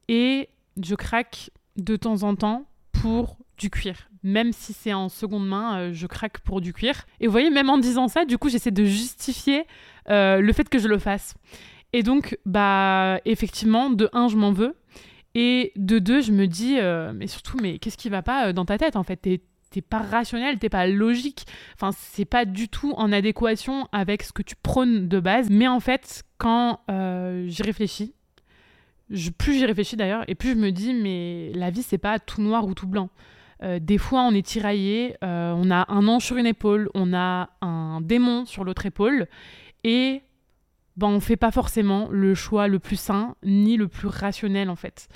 et je craque de temps en temps pour du cuir. Même si c'est en seconde main, euh, je craque pour du cuir. Et vous voyez, même en disant ça, du coup, j'essaie de justifier euh, le fait que je le fasse. Et donc, bah, effectivement, de un, je m'en veux. Et de deux, je me dis, euh, mais surtout, mais qu'est-ce qui va pas dans ta tête en fait? T'es pas rationnel, t'es pas logique. Enfin, c'est pas du tout en adéquation avec ce que tu prônes de base. Mais en fait, quand j'y réfléchis, plus j'y réfléchis d'ailleurs, et plus je me dis, mais la vie, c'est pas tout noir ou tout blanc. Euh, des fois, on est tiraillé, euh, on a un ange sur une épaule, on a un démon sur l'autre épaule, et ben, on fait pas forcément le choix le plus sain ni le plus rationnel en fait.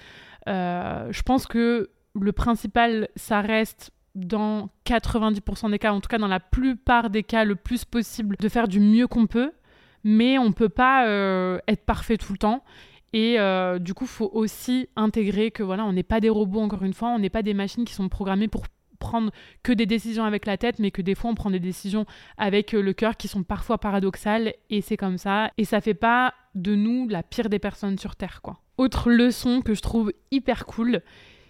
Euh, je pense que le principal, ça reste dans 90% des cas, en tout cas dans la plupart des cas, le plus possible de faire du mieux qu'on peut, mais on peut pas être parfait tout le temps. Et euh, du coup, faut aussi intégrer que voilà, on n'est pas des robots, encore une fois, on n'est pas des machines qui sont programmées pour prendre que des décisions avec la tête, mais que des fois on prend des décisions avec euh, le cœur qui sont parfois paradoxales, et c'est comme ça. Et ça fait pas de nous la pire des personnes sur Terre, quoi. Autre leçon que je trouve hyper cool,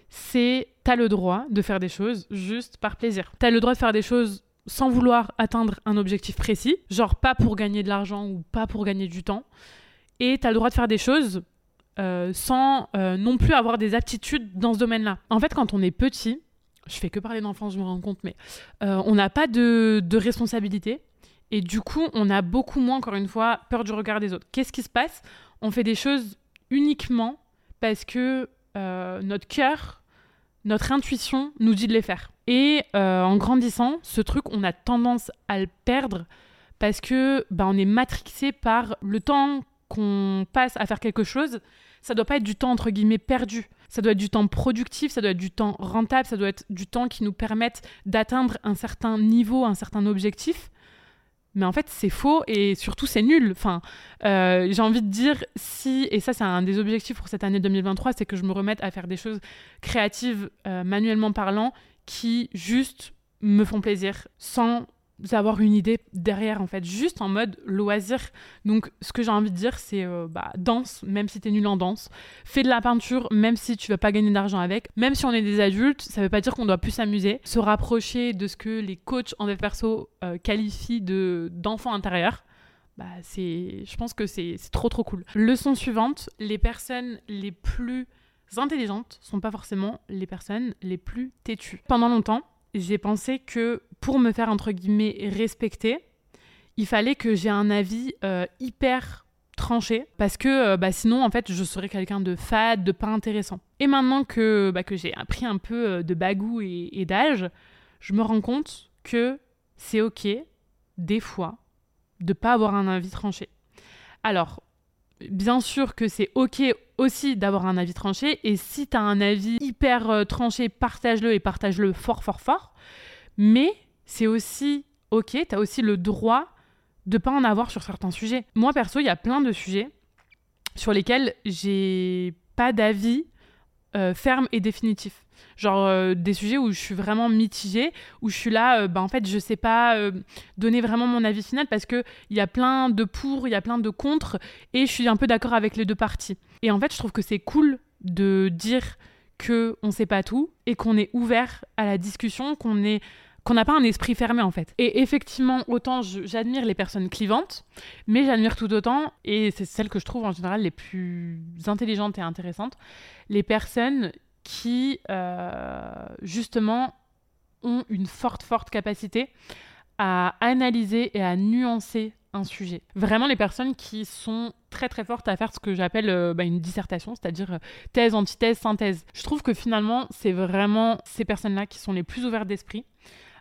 c'est t'as le droit de faire des choses juste par plaisir. T'as le droit de faire des choses sans vouloir atteindre un objectif précis, genre pas pour gagner de l'argent ou pas pour gagner du temps. Et t'as le droit de faire des choses euh, sans euh, non plus avoir des aptitudes dans ce domaine-là. En fait, quand on est petit, je fais que parler d'enfance, je me rends compte, mais euh, on n'a pas de, de, responsabilité. Et du coup, on a beaucoup moins, encore une fois, peur du regard des autres. Qu'est-ce qui se passe? On fait des choses uniquement parce que notre cœur notre intuition nous dit de les faire. Et en grandissant, ce truc, on a tendance à le perdre parce que bah, on est matrixé par le temps qu'on passe à faire quelque chose. Ça doit pas être du temps entre guillemets perdu. Ça doit être du temps productif, ça doit être du temps rentable, ça doit être du temps qui nous permette d'atteindre un certain niveau, un certain objectif. Mais en fait, c'est faux et surtout, c'est nul. Enfin, euh, j'ai envie de dire, si, et ça, c'est un des objectifs pour cette année 2023, c'est que je me remette à faire des choses créatives, euh, manuellement parlant, qui juste me font plaisir, sans avoir une idée derrière en fait, juste en mode loisir. Donc ce que j'ai envie de dire c'est euh, bah, danse, même si t'es nul en danse. Fais de la peinture, même si tu vas pas gagner d'argent avec. Même si on est des adultes, ça veut pas dire qu'on doit plus s'amuser. Se rapprocher de ce que les coachs en dev perso euh, qualifient de d'enfant intérieur. Bah, c'est, je pense que c'est trop trop cool. Leçon suivante, les personnes les plus intelligentes sont pas forcément les personnes les plus têtues. Pendant longtemps, j'ai pensé que pour me faire entre guillemets respecter, il fallait que j'ai un avis euh, hyper tranché parce que euh, bah, sinon en fait je serais quelqu'un de fade, de pas intéressant. Et maintenant que, bah, que j'ai appris un peu euh, de bagou et, et d'âge, je me rends compte que c'est ok des fois de pas avoir un avis tranché. Alors bien sûr que c'est ok aussi d'avoir un avis tranché. Et si tu as un avis hyper euh, tranché, partage-le et partage-le fort, fort, fort. Mais c'est aussi ok, tu as aussi le droit de pas en avoir sur certains sujets. Moi, perso, il y a plein de sujets sur lesquels j'ai pas d'avis euh, ferme et définitif. Genre euh, des sujets où je suis vraiment mitigée, où je suis là, bah, en fait, je sais pas donner vraiment mon avis final parce qu'il y a plein de pour, il y a plein de contre, et je suis un peu d'accord avec les deux parties. Et en fait, je trouve que c'est cool de dire que on sait pas tout et qu'on est ouvert à la discussion, qu'on est qu'on n'a pas un esprit fermé en fait. Et effectivement, autant j'admire les personnes clivantes, mais j'admire tout autant, et c'est celles que je trouve en général les plus intelligentes et intéressantes, les personnes qui euh, justement ont une forte, forte capacité à analyser et à nuancer un sujet. Vraiment les personnes qui sont très très fortes à faire ce que j'appelle euh, bah, une dissertation, c'est-à-dire euh, thèse, antithèse, synthèse. Je trouve que finalement c'est vraiment ces personnes-là qui sont les plus ouvertes d'esprit,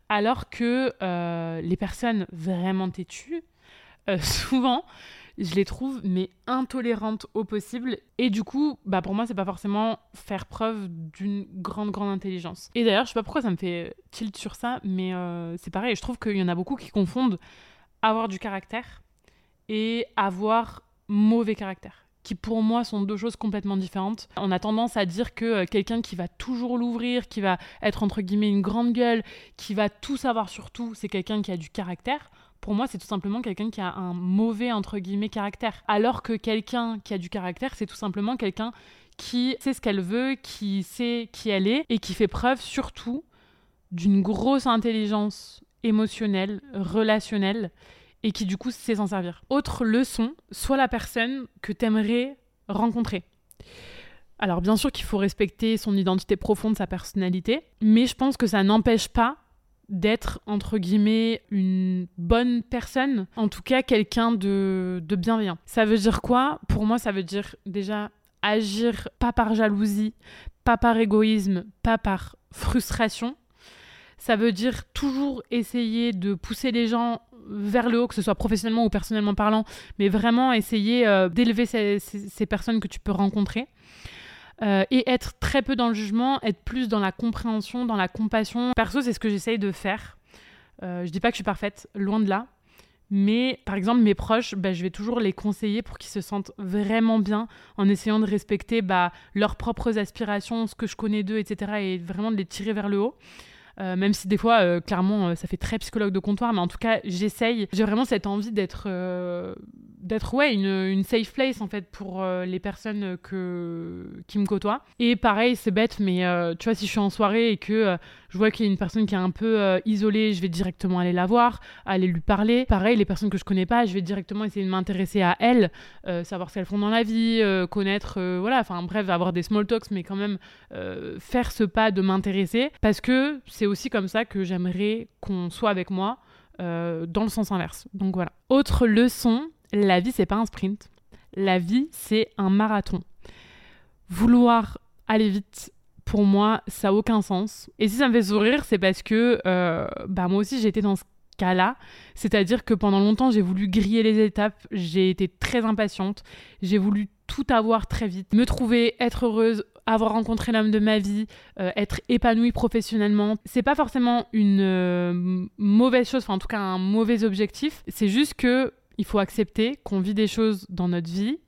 alors que les personnes vraiment têtues, [laughs] souvent je les trouve mais intolérantes au possible et du coup bah pour moi c'est pas forcément faire preuve d'une grande grande intelligence et d'ailleurs je sais pas pourquoi ça me fait tilt sur ça mais c'est pareil je trouve qu'il y en a beaucoup qui confondent avoir du caractère et avoir mauvais caractère qui pour moi sont deux choses complètement différentes. On a tendance à dire que euh, quelqu'un qui va toujours l'ouvrir, qui va être entre guillemets une grande gueule, qui va tout savoir sur tout, c'est quelqu'un qui a du caractère. Pour moi, c'est tout simplement quelqu'un qui a un mauvais entre guillemets caractère. Alors que quelqu'un qui a du caractère, c'est tout simplement quelqu'un qui sait ce qu'elle veut, qui sait qui elle est et qui fait preuve surtout d'une grosse intelligence émotionnel, relationnel, et qui du coup sait s'en servir. Autre leçon, sois la personne que t'aimerais rencontrer. Alors bien sûr qu'il faut respecter son identité profonde, sa personnalité, mais je pense que ça n'empêche pas d'être entre guillemets une bonne personne, en tout cas quelqu'un de, de bienveillant. Ça veut dire quoi? Pour moi, ça veut dire déjà agir pas par jalousie, pas par égoïsme, pas par frustration, ça veut dire toujours essayer de pousser les gens vers le haut, que ce soit professionnellement ou personnellement parlant, mais vraiment essayer euh, d'élever ces, personnes que tu peux rencontrer. Euh, et être très peu dans le jugement, être plus dans la compréhension, dans la compassion. Perso, c'est ce que j'essaye de faire. Euh, je dis pas que je suis parfaite, loin de là. Mais par exemple, mes proches, bah, je vais toujours les conseiller pour qu'ils se sentent vraiment bien en essayant de respecter bah, leurs propres aspirations, ce que je connais d'eux, etc. Et vraiment de les tirer vers le haut. Euh, même si des fois, euh, clairement, ça fait très psychologue de comptoir, mais en tout cas, j'essaye. J'ai vraiment cette envie d'être, d'être ouais, une, une, safe place en fait pour les personnes que, qui me côtoient. Et pareil, c'est bête, mais tu vois, si je suis en soirée et que je vois qu'il y a une personne qui est un peu isolée, je vais directement aller la voir, aller lui parler. Pareil, les personnes que je connais pas, je vais directement essayer de m'intéresser à elles, savoir ce qu'elles font dans la vie, connaître, voilà, enfin bref, avoir des small talks, mais quand même faire ce pas de m'intéresser parce que c'est aussi comme ça que j'aimerais qu'on soit avec moi euh, dans le sens inverse. Donc voilà. Autre leçon, la vie c'est pas un sprint. La vie c'est un marathon. Vouloir aller vite pour moi, ça n'a aucun sens. Et si ça me fait sourire, c'est parce que euh, bah, moi aussi, été dans ce cas-là. C'est-à-dire que pendant longtemps, j'ai voulu griller les étapes, j'ai été très impatiente, j'ai voulu tout avoir très vite, me trouver, être heureuse, avoir rencontré l'homme de ma vie, euh, être épanouie professionnellement. C'est pas forcément une euh, mauvaise chose, enfin en tout cas un mauvais objectif. C'est juste que il faut accepter qu'on vit des choses dans notre vie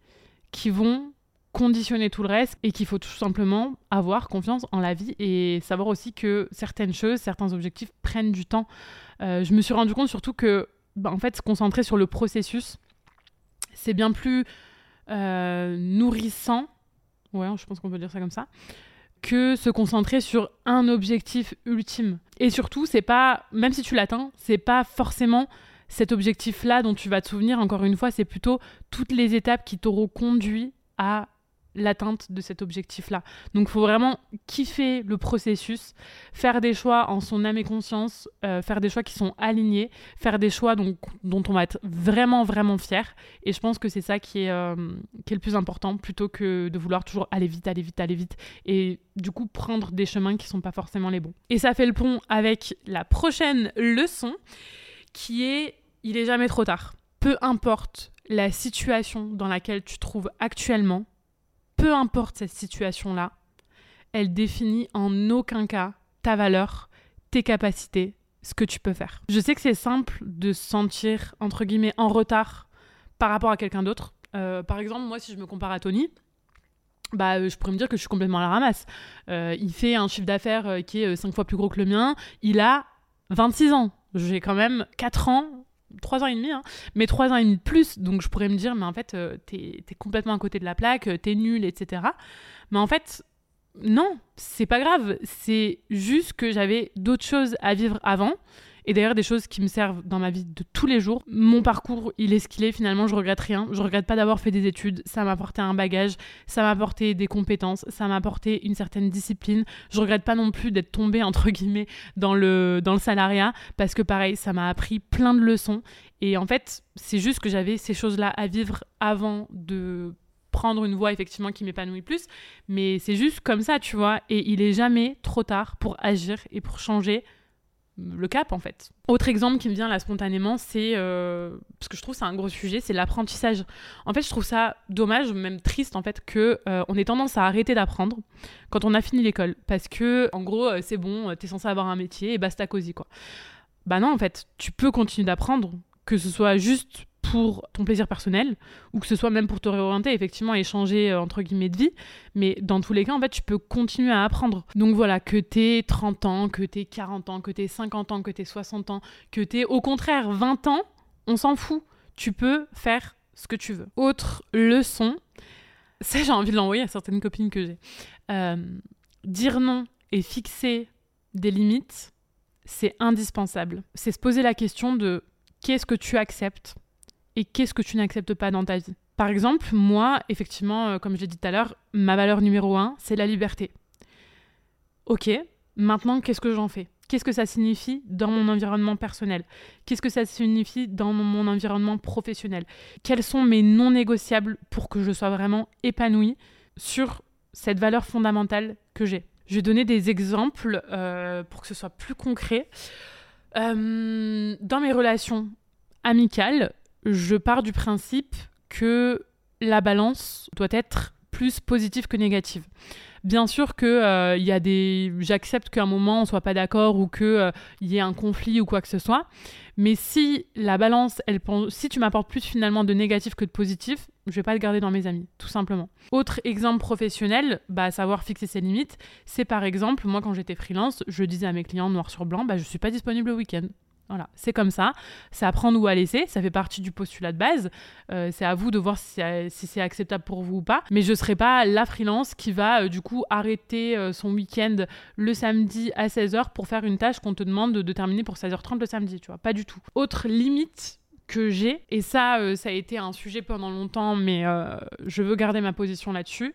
qui vont conditionner tout le reste et qu'il faut tout simplement avoir confiance en la vie et savoir aussi que certaines choses, certains objectifs prennent du temps. Euh, je me suis rendu compte surtout que, bah, en fait, se concentrer sur le processus, c'est bien plus euh, nourrissant, ouais, je pense qu'on peut dire ça comme ça, que se concentrer sur un objectif ultime. Et surtout, c'est pas, même si tu l'atteins, c'est pas forcément cet objectif-là dont tu vas te souvenir, encore une fois, c'est plutôt toutes les étapes qui t'auront conduit à l'atteinte de cet objectif-là. Donc il faut vraiment kiffer le processus, faire des choix en son âme et conscience, euh, faire des choix qui sont alignés, faire des choix donc, dont on va être vraiment, vraiment fier. Et je pense que c'est ça qui est, euh, qui est le plus important, plutôt que de vouloir toujours aller vite, aller vite, aller vite, et du coup prendre des chemins qui sont pas forcément les bons. Et ça fait le pont avec la prochaine leçon, qui est il est jamais trop tard. Peu importe la situation dans laquelle tu te trouves actuellement, peu importe cette situation-là, elle définit en aucun cas ta valeur, tes capacités, ce que tu peux faire. Je sais que c'est simple de se sentir, entre guillemets, en retard par rapport à quelqu'un d'autre. Euh, par exemple, moi, si je me compare à Tony, bah, euh, je pourrais me dire que je suis complètement à la ramasse. Euh, il fait un chiffre d'affaires qui est 5 fois plus gros que le mien. Il a 26 ans. J'ai quand même 4 ans trois ans et demi, hein, mais trois ans et demi de plus. Donc je pourrais me dire, mais en fait, euh, t'es es complètement à côté de la plaque, euh, t'es nul, etc. Mais en fait, non, c'est pas grave. C'est juste que j'avais d'autres choses à vivre avant et d'ailleurs des choses qui me servent dans ma vie de tous les jours. Mon parcours, il est ce qu'il est, finalement, je regrette rien. Je regrette pas d'avoir fait des études, ça m'a apporté un bagage, ça m'a apporté des compétences, ça m'a apporté une certaine discipline. Je regrette pas non plus d'être tombée, [laughs] entre guillemets, dans le, dans le salariat, parce que pareil, ça m'a appris plein de leçons. Et en fait, c'est juste que j'avais ces choses-là à vivre avant de prendre une voie effectivement qui m'épanouit plus, mais c'est juste comme ça, tu vois, et il est jamais trop tard pour agir et pour changer le cap en fait. Autre exemple qui me vient là spontanément, c'est euh, parce que je trouve c'est un gros sujet, c'est l'apprentissage. En fait, je trouve ça dommage, même triste en fait, que euh, on ait tendance à arrêter d'apprendre quand on a fini l'école, parce que en gros euh, c'est bon, t'es censé avoir un métier et basta cosy quoi. Bah non en fait, tu peux continuer d'apprendre, que ce soit juste pour ton plaisir personnel ou que ce soit même pour te réorienter, effectivement, échanger euh, entre guillemets de vie. Mais dans tous les cas, en fait, tu peux continuer à apprendre. Donc voilà, que t'aies 30 ans, que t'aies 40 ans, que t'aies 50 ans, que t'aies 60 ans, que t'aies au contraire 20 ans, on s'en fout. Tu peux faire ce que tu veux. Autre leçon, [laughs] ça j'ai envie de l'envoyer à certaines copines que j'ai. Euh, dire non et fixer des limites, c'est indispensable. C'est se poser la question de qu'est-ce que tu acceptes et qu'est-ce que tu n'acceptes pas dans ta vie. Par exemple, moi, effectivement, euh, comme j'ai dit tout à l'heure, ma valeur numéro un, c'est la liberté. Ok, maintenant, qu'est-ce que j'en fais? Qu'est-ce que ça signifie dans mon environnement personnel? Qu'est-ce que ça signifie dans mon environnement professionnel? Quels sont mes non négociables pour que je sois vraiment épanouie sur cette valeur fondamentale que j'ai? Je vais donner des exemples euh, pour que ce soit plus concret. Euh, dans mes relations amicales, je pars du principe que la balance doit être plus positive que négative. Bien sûr que euh, il y a des, j'accepte qu'à un moment on soit pas d'accord ou que euh, il y ait un conflit ou quoi que ce soit. Mais si la balance, elle, si tu m'apportes plus finalement de négatif que de positif, je vais pas le garder dans mes amis, tout simplement. Autre exemple professionnel, bah savoir fixer ses limites, c'est par exemple moi quand j'étais freelance, je disais à mes clients noir sur blanc, bah je suis pas disponible le week-end. Voilà, c'est comme ça. C'est à prendre ou à laisser. Ça fait partie du postulat de base. Euh, c'est à vous de voir si, c'est acceptable pour vous ou pas. Mais je ne serai pas la freelance qui va euh, du coup arrêter euh, son week-end le samedi à 16h pour faire une tâche qu'on te demande de, terminer pour 16h30 le samedi. Tu vois, pas du tout. Autre limite que j'ai, et ça, ça a été un sujet pendant longtemps, mais je veux garder ma position là-dessus.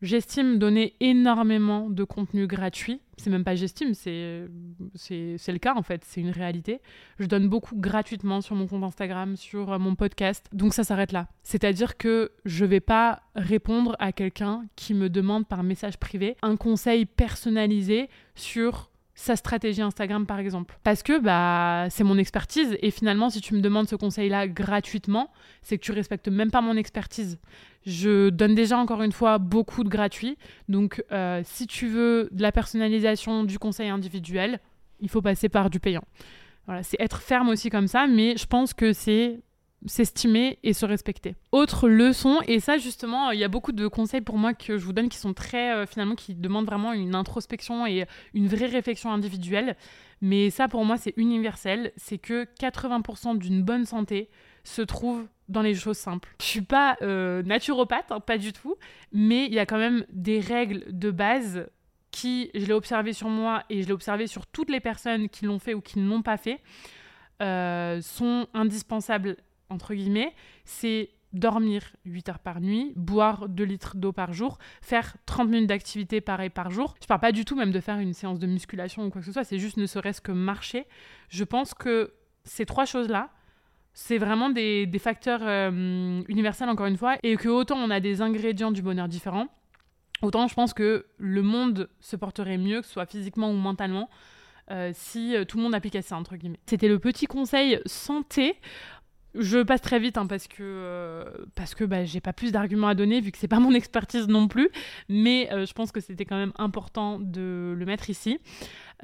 J'estime donner énormément de contenu gratuit. C'est même pas j'estime, c'est, le cas en fait, c'est une réalité. Je donne beaucoup gratuitement sur mon compte Instagram, sur mon podcast. Donc ça s'arrête là. C'est-à-dire que je vais pas répondre à quelqu'un qui me demande par message privé un conseil personnalisé sur sa stratégie Instagram par exemple. Parce que bah c'est mon expertise et finalement si tu me demandes ce conseil-là gratuitement, c'est que tu respectes même pas mon expertise. Je donne déjà encore une fois beaucoup de gratuit. Donc euh, si tu veux de la personnalisation du conseil individuel, il faut passer par du payant. Voilà, c'est être ferme aussi comme ça, mais je pense que c'est s'estimer et se respecter. Autre leçon, et ça justement, il y a beaucoup de conseils pour moi que je vous donne qui sont très, euh, finalement, qui demandent vraiment une introspection et une vraie réflexion individuelle. Mais ça, pour moi, c'est universel. C'est que 80% d'une bonne santé se trouve dans les choses simples. Je suis pas euh, naturopathe, hein, pas du tout, mais il y a quand même des règles de base qui, je l'ai observé sur moi et je l'ai observé sur toutes les personnes qui l'ont fait ou qui ne l'ont pas fait, euh, sont indispensables entre guillemets, c'est dormir 8 heures par nuit, boire 2 litres d'eau par jour, faire 30 minutes d'activité pareil par jour. Je parle pas du tout même de faire une séance de musculation ou quoi que ce soit, c'est juste ne serait-ce que marcher. Je pense que ces trois choses-là, c'est vraiment des, facteurs euh, universels encore une fois, et que autant on a des ingrédients du bonheur différents, autant je pense que le monde se porterait mieux, que ce soit physiquement ou mentalement, euh, si euh, tout le monde appliquait ça, entre guillemets. C'était le petit conseil santé. Je passe très vite hein, parce que, euh, parce que bah, j'ai pas plus d'arguments à donner vu que c'est pas mon expertise non plus, mais euh, je pense que c'était quand même important de le mettre ici.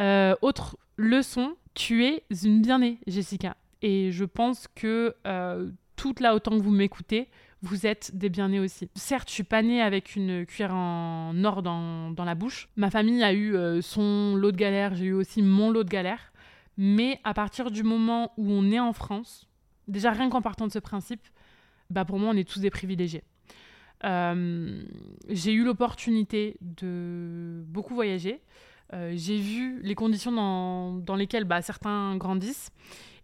Euh, autre leçon, tu es une bien-née, Jessica. Et je pense que toute là, autant que vous m'écoutez, vous êtes des bien-nés aussi. Certes, je suis pas née avec une cuillère en or dans, dans la bouche. Ma famille a eu son lot de galères, j'ai eu aussi mon lot de galères. Mais à partir du moment où on est en France, Déjà, rien qu'en partant de ce principe, bah pour moi, on est tous des privilégiés. Euh, j'ai eu l'opportunité de beaucoup voyager. Euh, j'ai vu les conditions dans, dans lesquelles bah, certains grandissent.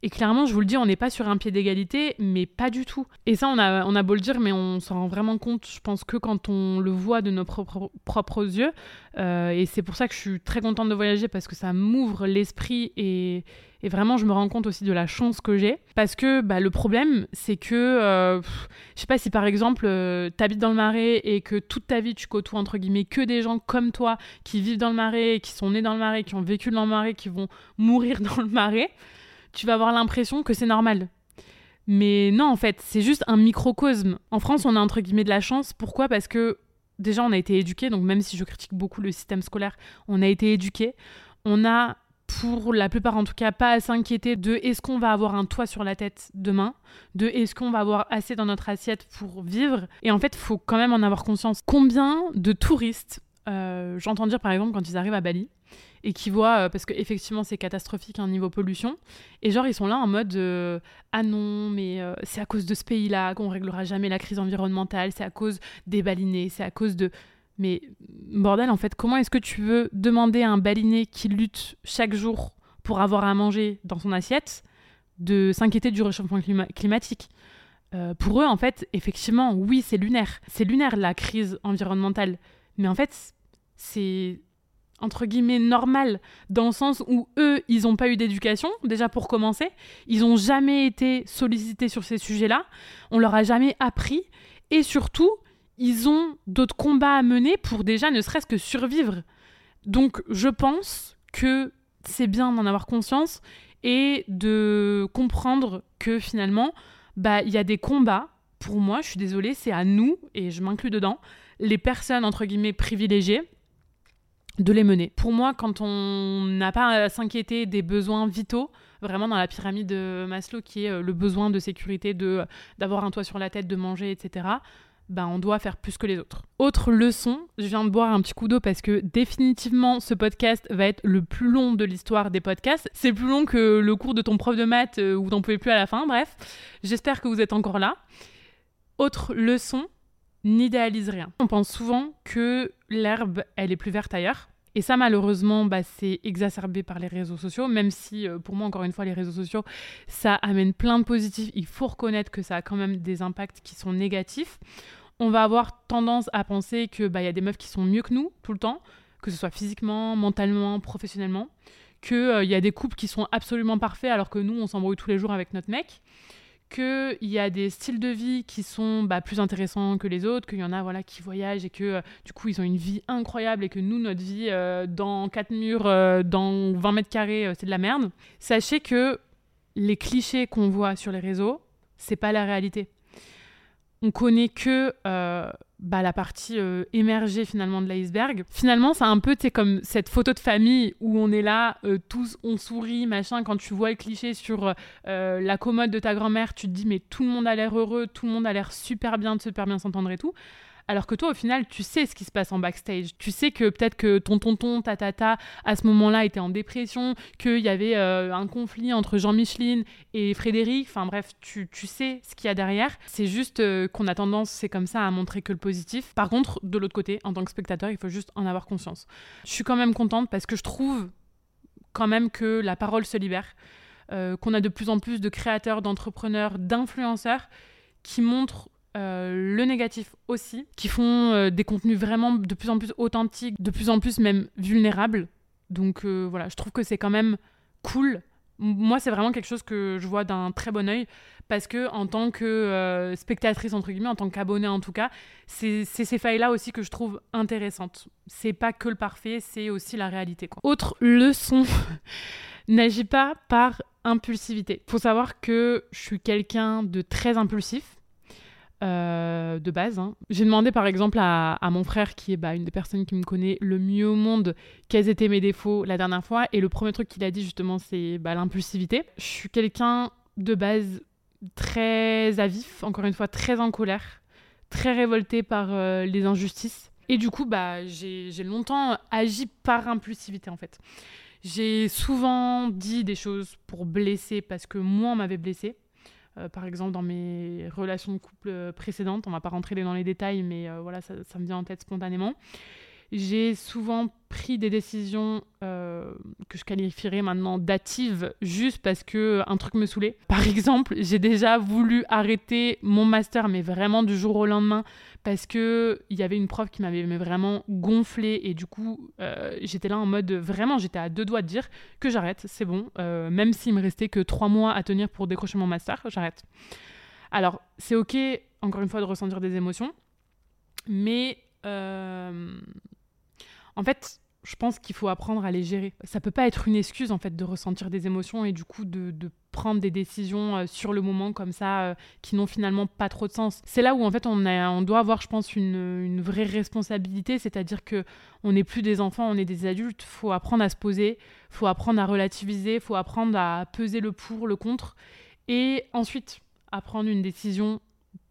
Et clairement, je vous le dis, on n'est pas sur un pied d'égalité, mais pas du tout. Et ça, on a, beau le dire, mais on s'en rend vraiment compte, je pense, que quand on le voit de nos propres, yeux. Euh, et c'est pour ça que je suis très contente de voyager, parce que ça m'ouvre l'esprit et, et, vraiment, je me rends compte aussi de la chance que j'ai. Parce que bah, le problème, c'est que, euh, je sais pas si par exemple, euh, tu habites dans le marais et que toute ta vie, tu côtoies, entre guillemets, que des gens comme toi, qui vivent dans le marais, qui sont nés dans le marais, qui ont vécu dans le marais, qui vont mourir [laughs] dans le marais tu vas avoir l'impression que c'est normal. Mais non, en fait, c'est juste un microcosme. En France, on a entre guillemets de la chance. Pourquoi? Parce que déjà, on a été éduqué, donc même si je critique beaucoup le système scolaire, on a été éduqué. On a, pour la plupart en tout cas, pas à s'inquiéter de est-ce qu'on va avoir un toit sur la tête demain, de est-ce qu'on va avoir assez dans notre assiette pour vivre? Et en fait, faut quand même en avoir conscience. Combien de touristes, euh, j'entends dire par exemple quand ils arrivent à Bali, et qui voient, euh, parce qu'effectivement c'est catastrophique un hein, niveau pollution, et genre ils sont là en mode euh, ah non, mais euh, c'est à cause de ce pays-là qu'on réglera jamais la crise environnementale, c'est à cause des balinés, c'est à cause de. Mais bordel, en fait, comment est-ce que tu veux demander à un baliné qui lutte chaque jour pour avoir à manger dans son assiette de s'inquiéter du réchauffement climatique? Pour eux, en fait, effectivement, oui, c'est lunaire. C'est lunaire la crise environnementale. Mais en fait, c'est entre guillemets normal dans le sens où eux ils n'ont pas eu d'éducation déjà pour commencer. Ils n'ont jamais été sollicités sur ces sujets-là. On leur a jamais appris. Et surtout ils ont d'autres combats à mener pour déjà ne serait-ce que survivre. Donc je pense que c'est bien d'en avoir conscience et de comprendre que finalement bah il y a des combats. Pour moi je suis désolée c'est à nous et je m'inclus dedans les personnes entre guillemets privilégiées de les mener. Pour moi, quand on n'a pas à s'inquiéter des besoins vitaux, vraiment dans la pyramide de Maslow, qui est euh, le besoin de sécurité, de d'avoir un toit sur la tête, de manger, etc., ben, on doit faire plus que les autres. Autre leçon, je viens de boire un petit coup d'eau parce que définitivement ce podcast va être le plus long de l'histoire des podcasts. C'est plus long que le cours de ton prof de maths euh, où t'en pouvais plus à la fin, bref. J'espère que vous êtes encore là. Autre leçon, n'idéalise rien. On pense souvent que l'herbe, elle est plus verte ailleurs. Et ça, malheureusement, bah, c'est exacerbé par les réseaux sociaux, même si, euh, pour moi, encore une fois, les réseaux sociaux, ça amène plein de positifs. Il faut reconnaître que ça a quand même des impacts qui sont négatifs. on va avoir tendance à penser que bah y a des meufs qui sont mieux que nous tout le temps, que ce soit physiquement, mentalement, professionnellement, qu'il euh, y a des couples qui sont absolument parfaits alors que nous on s'embrouille tous les jours avec notre mec, qu'il y a des styles de vie qui sont bah, plus intéressants que les autres, qu'il y en a voilà qui voyagent et que euh, du coup ils ont une vie incroyable et que nous notre vie euh, dans quatre murs, dans 20 mètres carrés, c'est de la merde. Sachez que les clichés qu'on voit sur les réseaux, c'est pas la réalité on connaît que euh, bah, la partie euh, émergée finalement de l'iceberg. Finalement, c'est un peu comme cette photo de famille où on est là, euh, tous on sourit, machin. Quand tu vois le cliché sur la commode de ta grand-mère, tu te dis mais tout le monde a l'air heureux, tout le monde a l'air super bien, de super bien s'entendre et tout. Alors que toi, au final, tu sais ce qui se passe en backstage. Tu sais que peut-être que ton tonton, ta tata, à ce moment-là, était en dépression, qu'il y avait euh, un conflit entre Jean-Micheline et Frédéric. Enfin bref, tu, sais ce qu'il y a derrière. C'est juste euh, qu'on a tendance, c'est comme ça, à montrer que le positif. Par contre, de l'autre côté, en tant que spectateur, il faut juste en avoir conscience. Je suis quand même contente parce que je trouve quand même que la parole se libère. Euh, qu'on a de plus en plus de créateurs, d'entrepreneurs, d'influenceurs qui montrent euh, le négatif aussi, qui font euh, des contenus vraiment de plus en plus authentiques, de plus en plus même vulnérables. Donc euh, voilà, je trouve que c'est quand même cool. Moi, c'est vraiment quelque chose que je vois d'un très bon oeil parce que en tant que spectatrice entre guillemets, en tant qu'abonnée en tout cas, c'est ces failles-là aussi que je trouve intéressantes. C'est pas que le parfait, c'est aussi la réalité. Autre leçon, [laughs] n'agis pas par impulsivité. Faut savoir que je suis quelqu'un de très impulsif euh, de base. Hein. J'ai demandé par exemple à, mon frère, qui est bah, une des personnes qui me connaît le mieux au monde, quels étaient mes défauts la dernière fois. Et le premier truc qu'il a dit justement, c'est bah, l'impulsivité. Je suis quelqu'un de base très avif, encore une fois très en colère, très révolté par euh, les injustices. Et du coup, bah, j'ai longtemps agi par impulsivité en fait. J'ai souvent dit des choses pour blesser parce que moi, on m'avait blessé. Euh, par exemple, dans mes relations de couple euh, précédentes, on va pas rentrer dans les détails, mais euh, voilà, ça, me vient en tête spontanément. J'ai souvent pris des décisions euh, que je qualifierais maintenant datives juste parce que un truc me saoulait. Par exemple, j'ai déjà voulu arrêter mon master, mais vraiment du jour au lendemain, parce que il y avait une prof qui m'avait vraiment gonflé et du coup euh, j'étais là en mode vraiment j'étais à deux doigts de dire que j'arrête, c'est bon, euh, même s'il me restait que trois mois à tenir pour décrocher mon master, j'arrête. Alors c'est ok encore une fois de ressentir des émotions, mais en fait, je pense qu'il faut apprendre à les gérer. Ça peut pas être une excuse en fait de ressentir des émotions et du coup de, prendre des décisions euh, sur le moment comme ça euh, qui n'ont finalement pas trop de sens. C'est là où en fait on, on doit avoir, je pense, une, vraie responsabilité, c'est-à-dire que on n'est plus des enfants, on est des adultes. Faut apprendre à se poser, faut apprendre à relativiser, faut apprendre à peser le pour, le contre, et ensuite à prendre une décision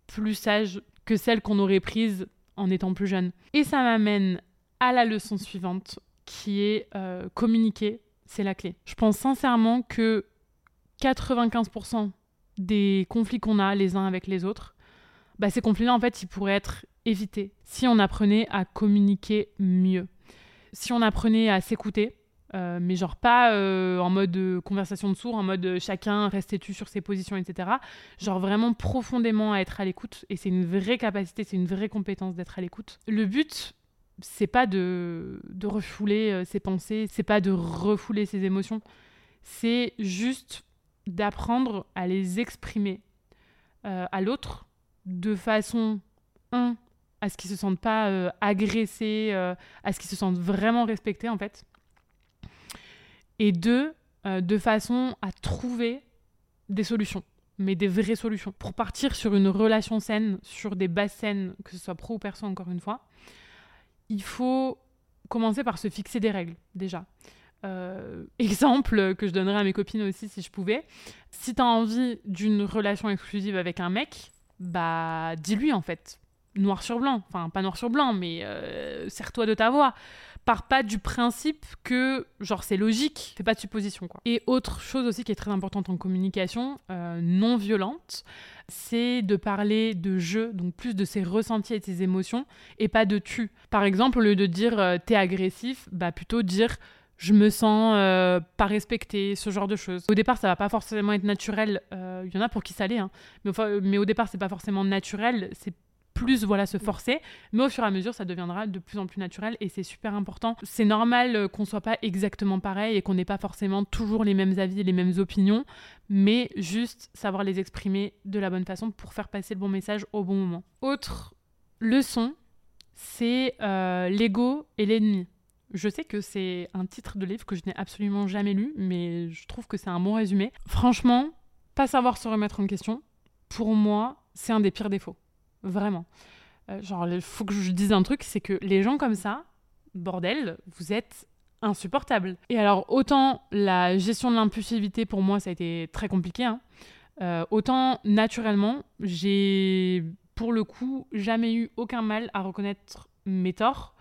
plus sage que celle qu'on aurait prise en étant plus jeune. Et ça m'amène à la leçon suivante, qui est euh, communiquer, c'est la clé. Je pense sincèrement que 95% des conflits qu'on a les uns avec les autres, bah, ces conflits-là, en fait, ils pourraient être évités si on apprenait à communiquer mieux. Si on apprenait à s'écouter, euh, mais genre pas euh, en mode conversation de sourds, en mode chacun reste têtu sur ses positions, etc. Genre vraiment profondément à être à l'écoute. Et c'est une vraie capacité, c'est une vraie compétence d'être à l'écoute. Le but, c'est pas de, de refouler euh, ses pensées, c'est pas de refouler ses émotions, c'est juste d'apprendre à les exprimer euh, à l'autre de façon, un, à ce qu'ils se sentent pas euh, agressés, à ce qu'ils se sentent vraiment respectés en fait, et deux, de façon à trouver des solutions mais des vraies solutions. Pour partir sur une relation saine, sur des bases saines, que ce soit pro ou perso encore une fois, il faut commencer par se fixer des règles déjà. Euh, exemple que je donnerais à mes copines aussi si je pouvais. Si tu as envie d'une relation exclusive avec un mec, bah dis-lui en fait. Noir sur blanc. Enfin, pas noir sur blanc, mais euh, serre-toi de ta voix. Pas du principe que, genre, c'est logique. Fais pas de supposition, quoi. Et autre chose aussi qui est très importante en communication, euh, non violente, c'est de parler de jeu, donc plus de ses ressentis et ses émotions, et pas de tu. Par exemple, au lieu de dire euh, t'es agressif, bah plutôt dire je me sens euh, pas respecté, ce genre de choses. Au départ, ça va pas forcément être naturel. Il y en a pour qui ça l'est, hein. mais, mais, au départ, c'est pas forcément naturel. C'est plus voilà se forcer, mais au fur et à mesure ça deviendra de plus en plus naturel et c'est super important. C'est normal euh, qu'on soit pas exactement pareil et qu'on n'ait pas forcément toujours les mêmes avis, les mêmes opinions, mais juste savoir les exprimer de la bonne façon pour faire passer le bon message au bon moment. Autre leçon, c'est euh, l'ego et l'ennemi. Je sais que c'est un titre de livre que je n'ai absolument jamais lu, mais je trouve que c'est un bon résumé. Franchement, pas savoir se remettre en question, pour moi, c'est un des pires défauts. Vraiment. Euh, genre, il faut que je dise un truc, c'est que les gens comme ça, bordel, vous êtes insupportables. Et alors, autant la gestion de l'impulsivité, pour moi, ça a été très compliqué, hein. euh, autant naturellement, j'ai, pour le coup, jamais eu aucun mal à reconnaître mes torts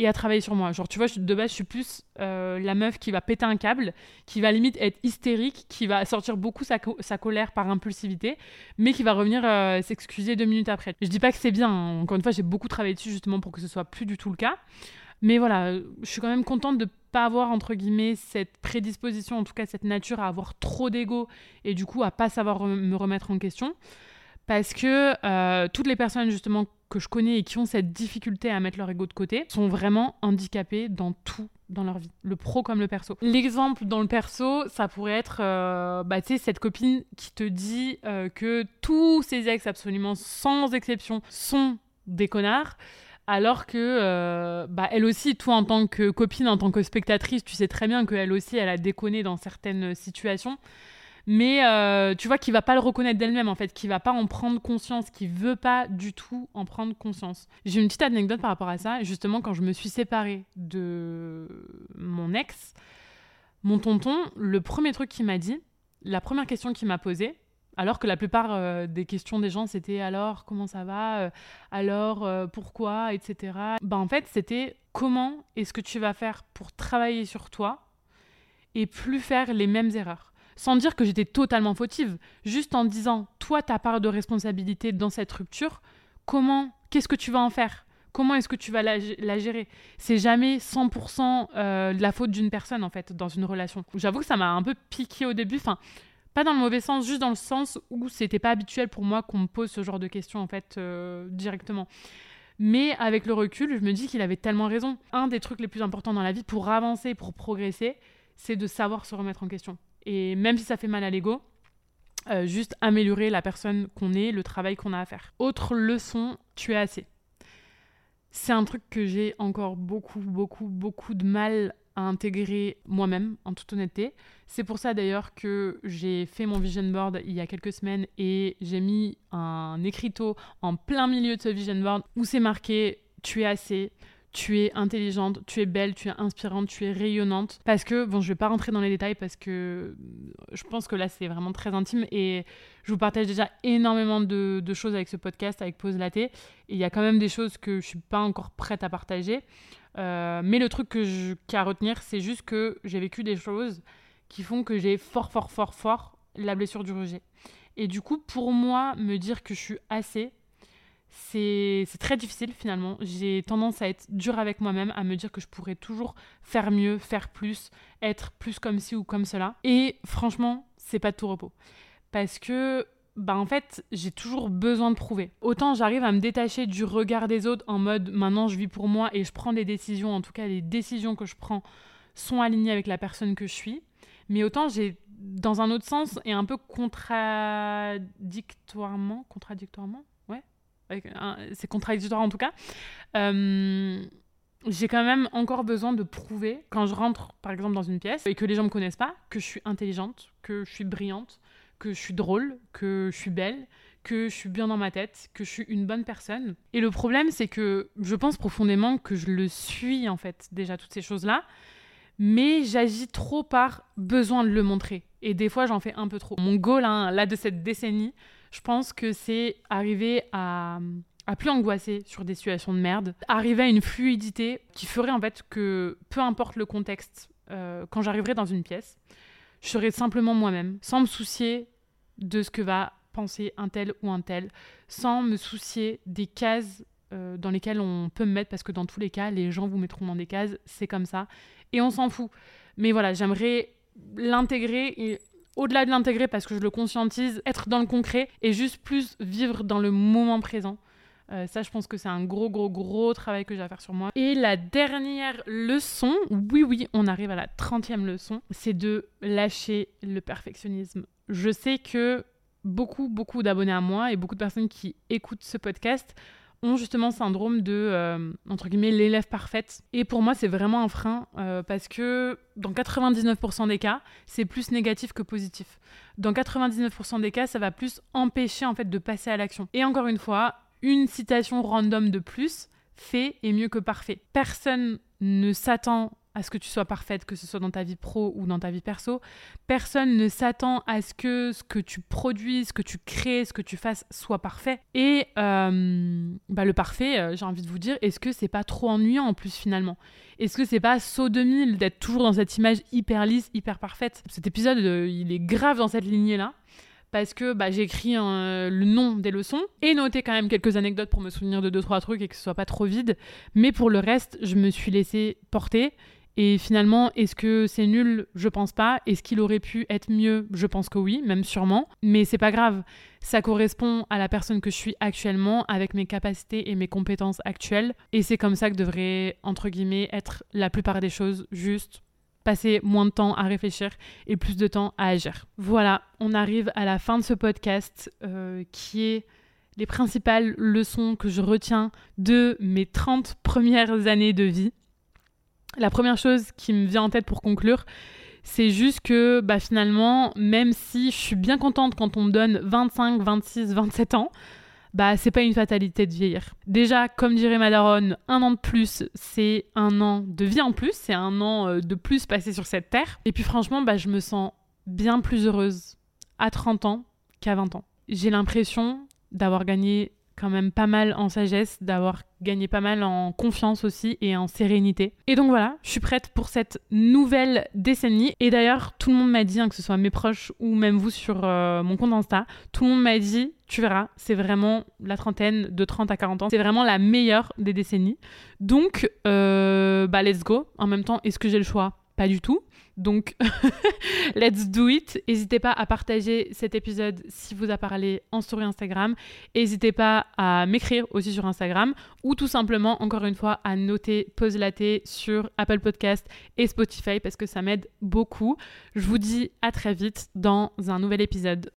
et à travailler sur moi. Genre, tu vois, de base, je suis plus euh, la meuf qui va péter un câble, qui va limite être hystérique, qui va sortir beaucoup sa, colère par impulsivité, mais qui va revenir euh, s'excuser deux minutes après. Je dis pas que c'est bien, hein. encore une fois, j'ai beaucoup travaillé dessus justement pour que ce soit plus du tout le cas. Mais voilà, je suis quand même contente de pas avoir entre guillemets cette prédisposition, en tout cas cette nature à avoir trop d'ego et du coup à pas savoir me remettre en question parce que euh, toutes les personnes justement que je connais et qui ont cette difficulté à mettre leur ego de côté sont vraiment handicapées dans tout dans leur vie, le pro comme le perso. L'exemple dans le perso, ça pourrait être euh, bah, cette copine qui te dit euh, que tous ses ex, absolument sans exception, sont des connards alors que bah, elle aussi, toi en tant que copine, en tant que spectatrice, tu sais très bien qu'elle aussi, elle a déconné dans certaines situations mais euh, tu vois qu'il va pas le reconnaître d'elle-même en fait, qu'il va pas en prendre conscience, qu'il veut pas du tout en prendre conscience. J'ai une petite anecdote par rapport à ça. Justement, quand je me suis séparée de mon ex, mon tonton, le premier truc qu'il m'a dit, la première question qu'il m'a posée, alors que la plupart euh, des questions des gens c'était alors comment ça va, euh, alors pourquoi, etc. Bah en fait c'était comment est-ce que tu vas faire pour travailler sur toi et plus faire les mêmes erreurs? Sans dire que j'étais totalement fautive, juste en disant, toi, ta part de responsabilité dans cette rupture, comment, qu'est-ce que tu vas en faire? Comment est-ce que tu vas la, gérer? C'est jamais 100% euh, la faute d'une personne, en fait, dans une relation. J'avoue que ça m'a un peu piqué au début, enfin, pas dans le mauvais sens, juste dans le sens où c'était pas habituel pour moi qu'on me pose ce genre de questions, en fait, euh, directement. Mais avec le recul, je me dis qu'il avait tellement raison. Un des trucs les plus importants dans la vie pour avancer, pour progresser, c'est de savoir se remettre en question. Et même si ça fait mal à l'ego, euh, juste améliorer la personne qu'on est, le travail qu'on a à faire. Autre leçon, tu es assez. C'est un truc que j'ai encore beaucoup, beaucoup, beaucoup de mal à intégrer moi-même, en toute honnêteté. C'est pour ça d'ailleurs que j'ai fait mon vision board il y a quelques semaines et j'ai mis un écriteau en plein milieu de ce vision board où c'est marqué Tu es assez, tu es intelligente, tu es belle, tu es inspirante, tu es rayonnante. Parce que, bon, je vais pas rentrer dans les détails parce que euh, je pense que là, c'est vraiment très intime et je vous partage déjà énormément de, choses avec ce podcast, avec Pause Latte. Et il y a quand même des choses que je suis pas encore prête à partager. Euh, mais le truc que je, qu'à retenir, c'est juste que j'ai vécu des choses qui font que j'ai fort, fort, fort, fort la blessure du rejet. Et du coup, pour moi, me dire que je suis assez, c'est très difficile finalement. J'ai tendance à être dure avec moi-même, à me dire que je pourrais toujours faire mieux, faire plus, être plus comme ci ou comme cela. Et franchement, c'est pas de tout repos. Parce que, bah en fait, j'ai toujours besoin de prouver. Autant j'arrive à me détacher du regard des autres en mode maintenant je vis pour moi et je prends des décisions, en tout cas les décisions que je prends sont alignées avec la personne que je suis. Mais autant j'ai dans un autre sens et un peu contradictoirement, contradictoirement, c'est contradictoire en tout cas. Euh, j'ai quand même encore besoin de prouver, quand je rentre par exemple dans une pièce et que les gens me connaissent pas, que je suis intelligente, que je suis brillante, que je suis drôle, que je suis belle, que je suis bien dans ma tête, que je suis une bonne personne. Et le problème, c'est que je pense profondément que je le suis en fait, déjà toutes ces choses-là, mais j'agis trop par besoin de le montrer. Et des fois, j'en fais un peu trop. Mon goal, hein, là, de cette décennie, je pense que c'est arriver à, plus angoisser sur des situations de merde, arriver à une fluidité qui ferait en fait que peu importe le contexte, euh, quand j'arriverai dans une pièce, je serai simplement moi-même, sans me soucier de ce que va penser un tel ou un tel, sans me soucier des cases euh, dans lesquelles on peut me mettre, parce que dans tous les cas, les gens vous mettront dans des cases, c'est comme ça, et on s'en fout. Mais voilà, j'aimerais l'intégrer au-delà de l'intégrer parce que je le conscientise, être dans le concret et juste plus vivre dans le moment présent. Euh, ça, je pense que c'est un gros, gros, gros travail que j'ai à faire sur moi. Et la dernière leçon, oui, oui, on arrive à la 30e leçon, c'est de lâcher le perfectionnisme. Je sais que beaucoup, beaucoup d'abonnés à moi et beaucoup de personnes qui écoutent ce podcast ont justement syndrome de, euh, entre guillemets, l'élève parfaite. Et pour moi, c'est vraiment un frein euh, parce que dans 99% des cas, c'est plus négatif que positif. Dans 99% des cas, ça va plus empêcher en fait de passer à l'action. Et encore une fois, une citation random de plus fait est mieux que parfait. Personne ne s'attend à ce que tu sois parfaite, que ce soit dans ta vie pro ou dans ta vie perso. Personne ne s'attend à ce que ce que tu produises, ce que tu crées, ce que tu fasses soit parfait. Et euh, bah, le parfait, euh, j'ai envie de vous dire, est-ce que c'est pas trop ennuyant en plus finalement? Est-ce que c'est pas saut 2000 d'être toujours dans cette image hyper lisse, hyper parfaite? Cet épisode, euh, il est grave dans cette lignée-là parce que bah, j'ai écrit le nom des leçons et noté quand même quelques anecdotes pour me souvenir de deux trois trucs et que ce soit pas trop vide. Mais pour le reste, je me suis laissé porter et finalement, est-ce que c'est nul? Je pense pas. Est-ce qu'il aurait pu être mieux? Je pense que oui, même sûrement. Mais c'est pas grave. Ça correspond à la personne que je suis actuellement, avec mes capacités et mes compétences actuelles. Et c'est comme ça que devrait, entre guillemets, être la plupart des choses. Juste passer moins de temps à réfléchir et plus de temps à agir. Voilà, on arrive à la fin de ce podcast euh, qui est les principales leçons que je retiens de mes 30 premières années de vie. La première chose qui me vient en tête pour conclure, c'est juste que bah, finalement, même si je suis bien contente quand on me donne 25, 26, 27 ans, bah c'est pas une fatalité de vieillir. Déjà, comme dirait Madaron, un an de plus, c'est un an de vie en plus, c'est un an euh, de plus passé sur cette terre. Et puis franchement, bah, je me sens bien plus heureuse à 30 ans qu'à 20 ans. J'ai l'impression d'avoir gagné quand même pas mal en sagesse, d'avoir gagné pas mal en confiance aussi et en sérénité. Et donc voilà, je suis prête pour cette nouvelle décennie. Et d'ailleurs, tout le monde m'a dit, hein, que ce soit mes proches ou même vous sur euh, mon compte Insta, tout le monde m'a dit, tu verras, c'est vraiment la trentaine de 30 à 40 ans, c'est vraiment la meilleure des décennies. Donc, euh, bah let's go. En même temps, est-ce que j'ai le choix? Pas du tout. Donc, [laughs] let's do it. N'hésitez pas à partager cet épisode si vous a parlé en story Instagram. N'hésitez pas à m'écrire aussi sur Instagram ou tout simplement, encore une fois, à noter Pause Laté sur Apple Podcast et Spotify parce que ça m'aide beaucoup. Je vous dis à très vite dans un nouvel épisode.